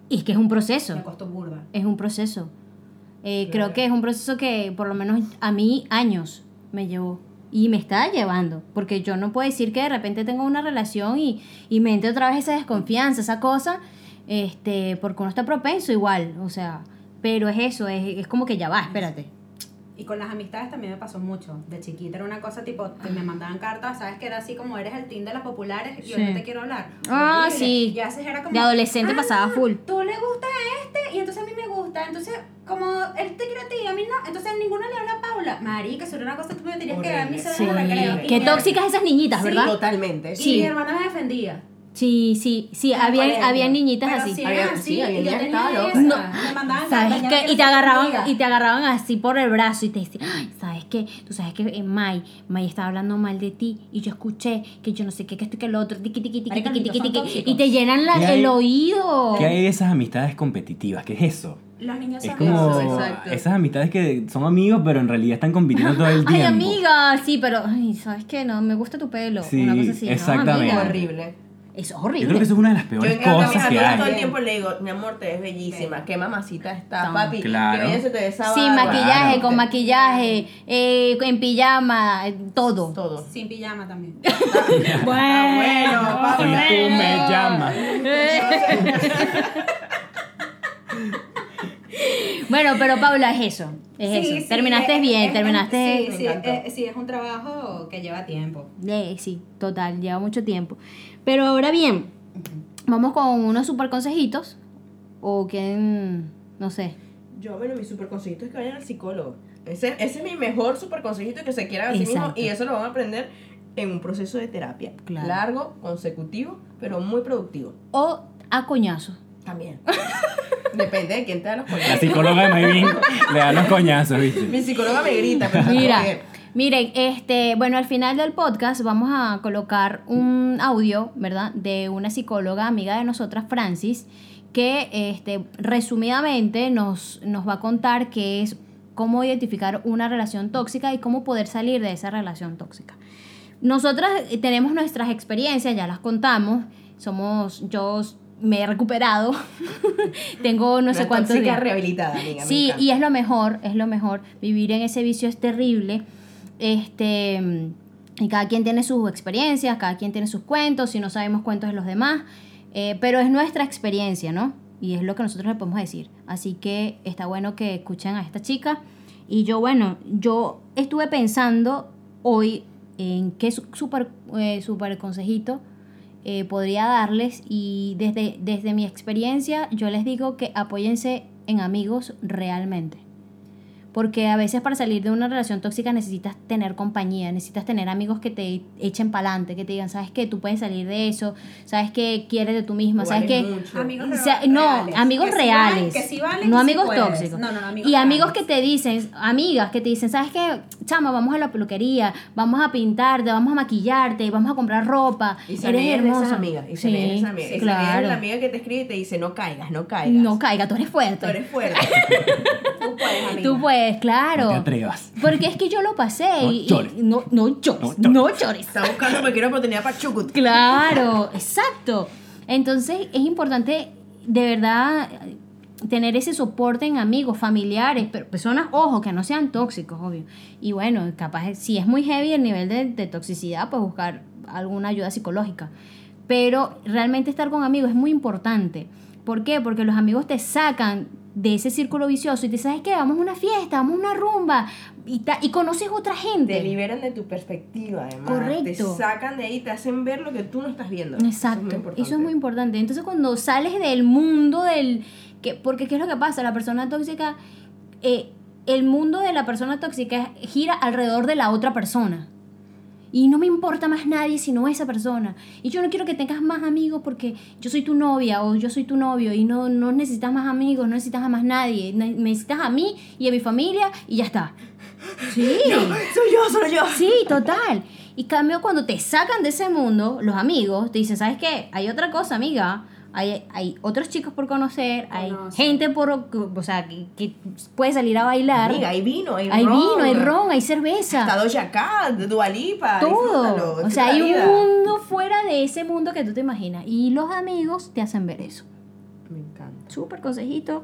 Y es que es un proceso. Me costó burda. Es un proceso. Eh, Creo que es un proceso que por lo menos a mí años me llevó. Y me está llevando. Porque yo no puedo decir que de repente tengo una relación y, y me entre otra vez esa desconfianza, esa cosa. Este, porque uno está propenso igual. O sea, pero es eso, es, es como que ya va, espérate. Y con las amistades también me pasó mucho. De chiquita era una cosa tipo, que me mandaban cartas, ¿sabes? Que era así como eres el team de las populares y yo Sí. no te quiero hablar. Ah, Horrible. sí. Y a veces era como. De adolescente "Ah, pasaba full. Tú le gusta a este y entonces a mí me gusta. Entonces, como él te quiere a ti y a mí no, entonces ninguno le habla a Paula. Marica, eso era una cosa que tú me tenías que dar mi Horrible. cerebro Sí. Qué tóxicas esas niñitas, Sí, ¿verdad? Totalmente. Y Sí. mi hermana me defendía. Sí, sí, sí, En había, había niñitas Pero así. sí, Había- sí, había y yo niñas que tenía estaban locas. Me mandaban ¿Sabes qué? Y te agarraban y te agarraban así por el brazo y te decían, "Ay, ¿sabes qué? Tú sabes que eh, May, May estaba hablando mal de ti y yo escuché que yo no sé qué, que esto y que lo otro, tiqui, tiqui, tiqui, tiqui, tiqui, tiqui, y te llenan la- el oído. ¿Qué hay de esas amistades competitivas? ¿Qué es eso? Los niños Es son como exacto. esas amistades que son amigos, pero en realidad están compitiendo todo el *laughs* tiempo. Ay, amiga, sí, pero, ay, ¿sabes qué? No, me gusta tu pelo. Sí, Una cosa así. ¿no, exactamente. amiga? Horrible. Es Yo horrible. creo que eso es una de las Yo peores mis cosas que amigas todo el hay. tiempo le digo, mi amor, te ves bellísima, qué mamacita estás, No. papi. Claro. Que bella se te Sí, barba. maquillaje, Claro. con maquillaje, eh, en pijama, todo. Todo. Sin pijama también. *laughs* Bueno, papi. Si tú me llamas. *laughs* Bueno, pero Paula, es eso. Es Sí, eso. sí, terminaste es- bien, es- terminaste. Sí, sí, eh, sí, es un trabajo que lleva tiempo. Eh, sí, total, lleva mucho tiempo. Pero ahora bien, vamos con unos super consejitos. O quieren, no sé. Yo, bueno, mi super consejito es que vayan al psicólogo. Ese, ese es mi mejor super consejito que se quieran a sí mismos y eso lo van a aprender en un proceso de terapia. Claro. Largo, consecutivo, pero muy productivo. O a coñazo. También. *laughs* Depende de quién te da los La coñazos. psicóloga de Mayvin *laughs* le da los coñazos, Mi ¿viste? psicóloga me grita, pero Mira. Miren, este, bueno, al final del podcast vamos a colocar un audio, ¿verdad? De una psicóloga amiga de nosotras, Francis, que este, resumidamente nos, nos va a contar qué es cómo identificar una relación tóxica y cómo poder salir de esa relación tóxica. Nosotras eh, tenemos nuestras experiencias, ya las contamos. Somos, yo me he recuperado. *laughs* Tengo no sé cuántos días. rehabilitada, amiga. Sí, y es lo mejor, es lo mejor. Vivir en ese vicio es terrible. Este, y cada quien tiene sus experiencias, cada quien tiene sus cuentos, si no sabemos cuentos de los demás, eh, pero es nuestra experiencia, ¿no? Y es lo que nosotros le podemos decir. Así que está bueno que escuchen a esta chica. Y yo, bueno, yo estuve pensando hoy en qué su- súper eh, súper consejito eh, podría darles y desde, desde mi experiencia yo les digo que apóyense en amigos realmente. Porque a veces para salir de una relación tóxica necesitas tener compañía, necesitas tener amigos que te echen para adelante, que te digan, sabes que tú puedes salir de eso, sabes que quieres de tú misma, sabes que... Amigos O sea, reales. no, amigos Que sí reales. valen, que sí valen no sí amigos tóxicos. No, no, no, amigos y amigos reales. que te dicen, amigas que te dicen, ¿sabes qué? Chama, vamos a la peluquería, vamos a pintarte, vamos a maquillarte, vamos a comprar ropa. Y se eres hermosa. esas amigas. Y se amigas. Y se claro. la amiga que te escribe y te dice, no caigas, no caigas. No caiga, tú eres fuerte. Tú eres fuerte. *laughs* Tú puedes, amiga. Tú puedes, claro. No te atrevas. Porque es que yo lo pasé *laughs* No y, no, no llores, No no llores. Está buscando cualquier oportunidad para chucut. Claro, exacto. Entonces es importante de verdad tener ese soporte en amigos, familiares, pero personas, ojo, que no sean tóxicos, obvio. Y bueno, capaz, si es muy heavy el nivel de, de toxicidad, pues buscar alguna ayuda psicológica. Pero realmente estar con amigos es muy importante. ¿Por qué? Porque los amigos te sacan de ese círculo vicioso y te sabes qué, vamos a una fiesta, vamos a una rumba y, ta- y conoces otra gente. Te liberan de tu perspectiva, además. Correcto. Te sacan de ahí, te hacen ver lo que tú no estás viendo. Eso es muy Exacto, eso es muy importante. Entonces cuando sales del mundo del... Que, porque ¿qué es lo que pasa? La persona tóxica, eh, el mundo de la persona tóxica gira alrededor de la otra persona. Y no me importa más nadie sino esa persona. Y yo no quiero que tengas más amigos porque yo soy tu novia o yo soy tu novio y no, no necesitas más amigos, no necesitas a más nadie. Ne- Necesitas a mí y a mi familia y ya está. Sí. *laughs* Soy yo, soy yo. Sí, total. Y cambio cuando te sacan de ese mundo, los amigos te dicen, ¿sabes qué? Hay otra cosa, amiga. Hay, hay otros chicos por conocer, hay gente por, o sea, que, que puede salir a bailar. Amiga, hay vino, hay, hay ron. vino, hay ron, hay cerveza. Está Doja Cat, Dua Lipa, todo. O sea, hay un mundo fuera de ese mundo que tú te imaginas. Y los amigos te hacen ver eso. Me encanta. Súper consejito.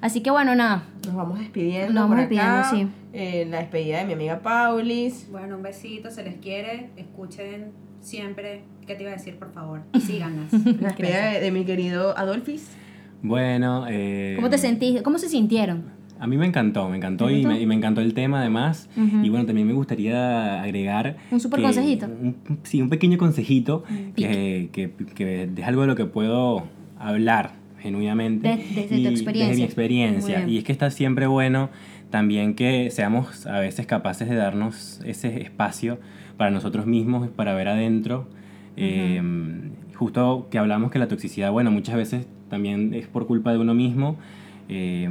Así que bueno, nada. Nos vamos despidiendo. Nos vamos por acá. despidiendo, sí. Eh, la despedida de mi amiga Paulis. Bueno, un besito, se les quiere. Escuchen siempre. ¿Qué te iba a decir, por favor? *laughs* Síganlas. La despedida de, de mi querido Adolfis. Bueno, eh, ¿Cómo te sentiste? ¿Cómo se sintieron? A mí me encantó, me encantó, ¿Te y, me, y me encantó el tema además. Ujú. Y bueno, también me gustaría agregar... Un súper que- consejito. un- sí, un pequeño consejito Un que, que, que es algo de lo que puedo hablar genuinamente. De- desde tu experiencia. Desde mi experiencia. Y es que está siempre bueno también que seamos a veces capaces de darnos ese espacio para nosotros mismos, para ver adentro. Eh, justo que hablamos que la toxicidad, bueno, muchas veces también es por culpa de uno mismo. Eh,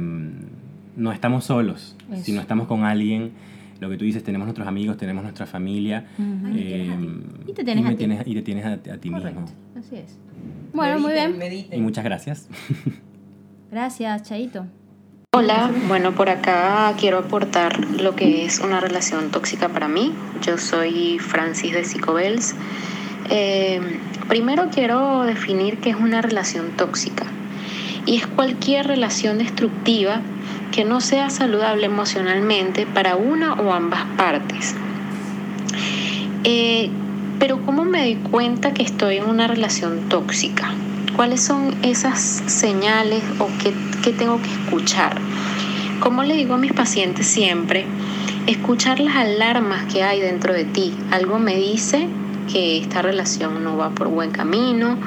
no estamos solos, Eso. si no estamos con alguien. Lo que tú dices, tenemos nuestros amigos, tenemos nuestra familia. Eh, Y te tienes a ti. tienes- y te tienes a, a ti Correcto. mismo. Así es. Bueno, muy bien. mediten. Y muchas gracias. *laughs* Gracias, Chaito. Hola, bueno, por acá quiero aportar lo que es una relación tóxica para mí. Yo soy Francis de Psicobels. Eh, primero quiero definir qué es una relación tóxica. Y es cualquier relación destructiva que no sea saludable emocionalmente para una o ambas partes. Eh, pero ¿cómo me doy cuenta que estoy en una relación tóxica? ¿Cuáles son esas señales o qué, qué tengo que escuchar? Como le digo a mis pacientes siempre, escuchar las alarmas que hay dentro de ti. Algo me dice que esta relación no va por buen camino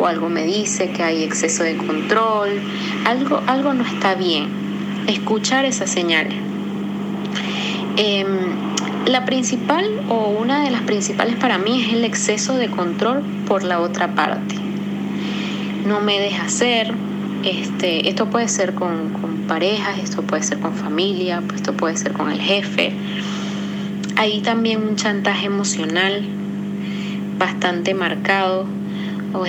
o algo me dice que hay exceso de control, algo, algo no está bien. Escuchar esas señales. Em, la principal o una de las principales para mí es el exceso de control por la otra parte. No me deja hacer. Este, esto puede ser con, con parejas, esto puede ser con familia, pues esto puede ser con el jefe. Hay también un chantaje emocional bastante marcado.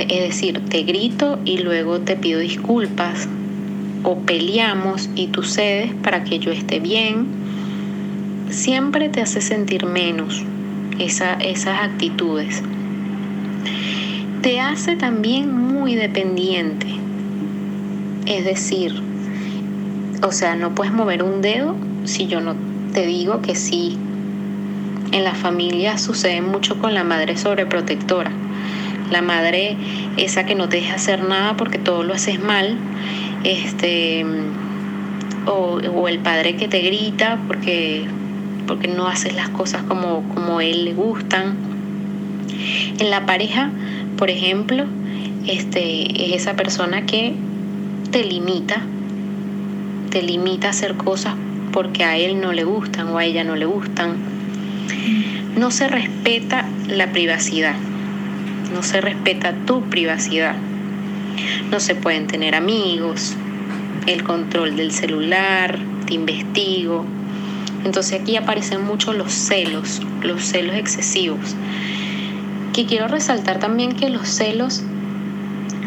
Es decir, te grito y luego te pido disculpas. O peleamos y tú cedes para que yo esté bien siempre te hace sentir menos esa- esas actitudes. Te hace también muy dependiente. Es decir, o sea, no puedes mover un dedo si yo no te digo que sí. En la familia sucede mucho con la madre sobreprotectora. La madre esa que no te deja hacer nada porque todo lo haces mal. Este o, o el padre que te grita porque porque no haces las cosas como, como a él le gustan. En la pareja, por ejemplo, este, es esa persona que te limita, te limita a hacer cosas porque a él no le gustan o a ella no le gustan. No se respeta la privacidad, no se respeta tu privacidad. No se pueden tener amigos, el control del celular, te investigo, entonces aquí aparecen mucho los celos, los celos excesivos. Que quiero resaltar también que los celos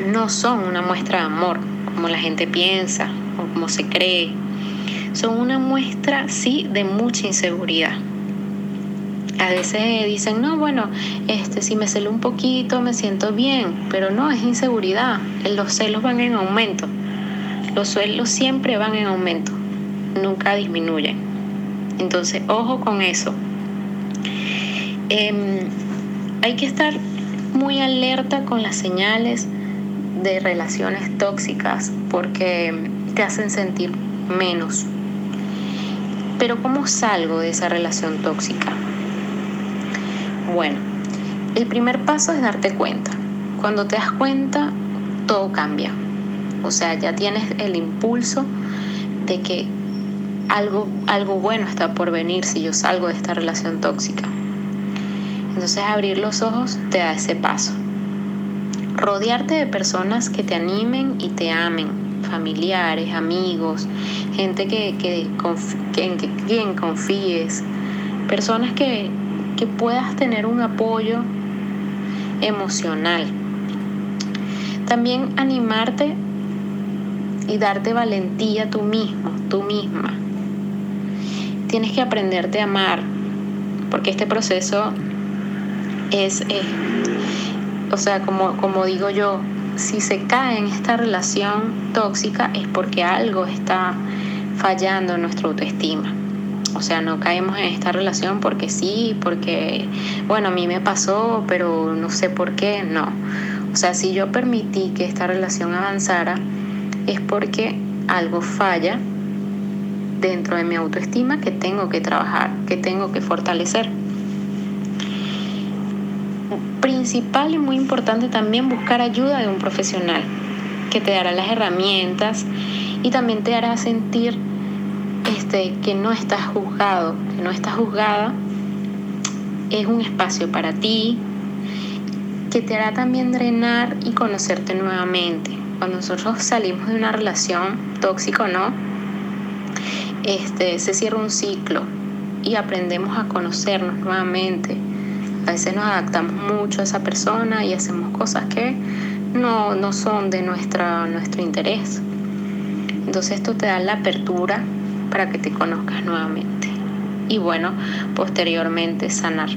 no son una muestra de amor, como la gente piensa o como se cree. Son una muestra, sí, de mucha inseguridad. A veces dicen, no, bueno, este, si me celo un poquito me siento bien, pero no, es inseguridad. Los celos van en aumento. Los celos siempre van en aumento, nunca disminuyen. Entonces, ojo con eso. Em, hay que estar muy alerta con las señales de relaciones tóxicas porque te hacen sentir menos. Pero ¿cómo salgo de esa relación tóxica? Bueno, el primer paso es darte cuenta. Cuando te das cuenta, todo cambia. O sea, ya tienes el impulso de que algo, algo bueno está por venir si yo salgo de esta relación tóxica. Entonces abrir los ojos te da ese paso. Rodearte de personas que te animen y te amen, familiares, amigos, gente que, que, en que- quien confíes, personas que, que puedas tener un apoyo emocional. También animarte y darte valentía tú mismo, tú misma. Tienes que aprenderte a amar, porque este proceso es, eh, o sea, como, como digo yo, si se cae en esta relación tóxica es porque algo está fallando en nuestra autoestima. O sea, no caemos en esta relación porque sí, porque, bueno, a mí me pasó, pero no sé por qué, no. O sea, si yo permití que esta relación avanzara, es porque algo falla dentro de mi autoestima que tengo que trabajar, que tengo que fortalecer. Principal y muy importante también buscar ayuda de un profesional que te dará las herramientas y también te hará sentir este, que no estás juzgado, que no estás juzgada. Es un espacio para ti que te hará también drenar y conocerte nuevamente. Cuando nosotros salimos de una relación tóxica o no, este, se cierra un ciclo y aprendemos a conocernos nuevamente. A veces nos adaptamos mucho a esa persona y hacemos cosas que no, no son de nuestra, nuestro interés. Entonces esto te da la apertura para que te conozcas nuevamente. Y bueno, posteriormente sanar.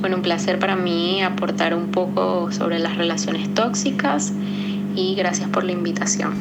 Bueno, un placer para mí aportar un poco sobre las relaciones tóxicas y gracias por la invitación.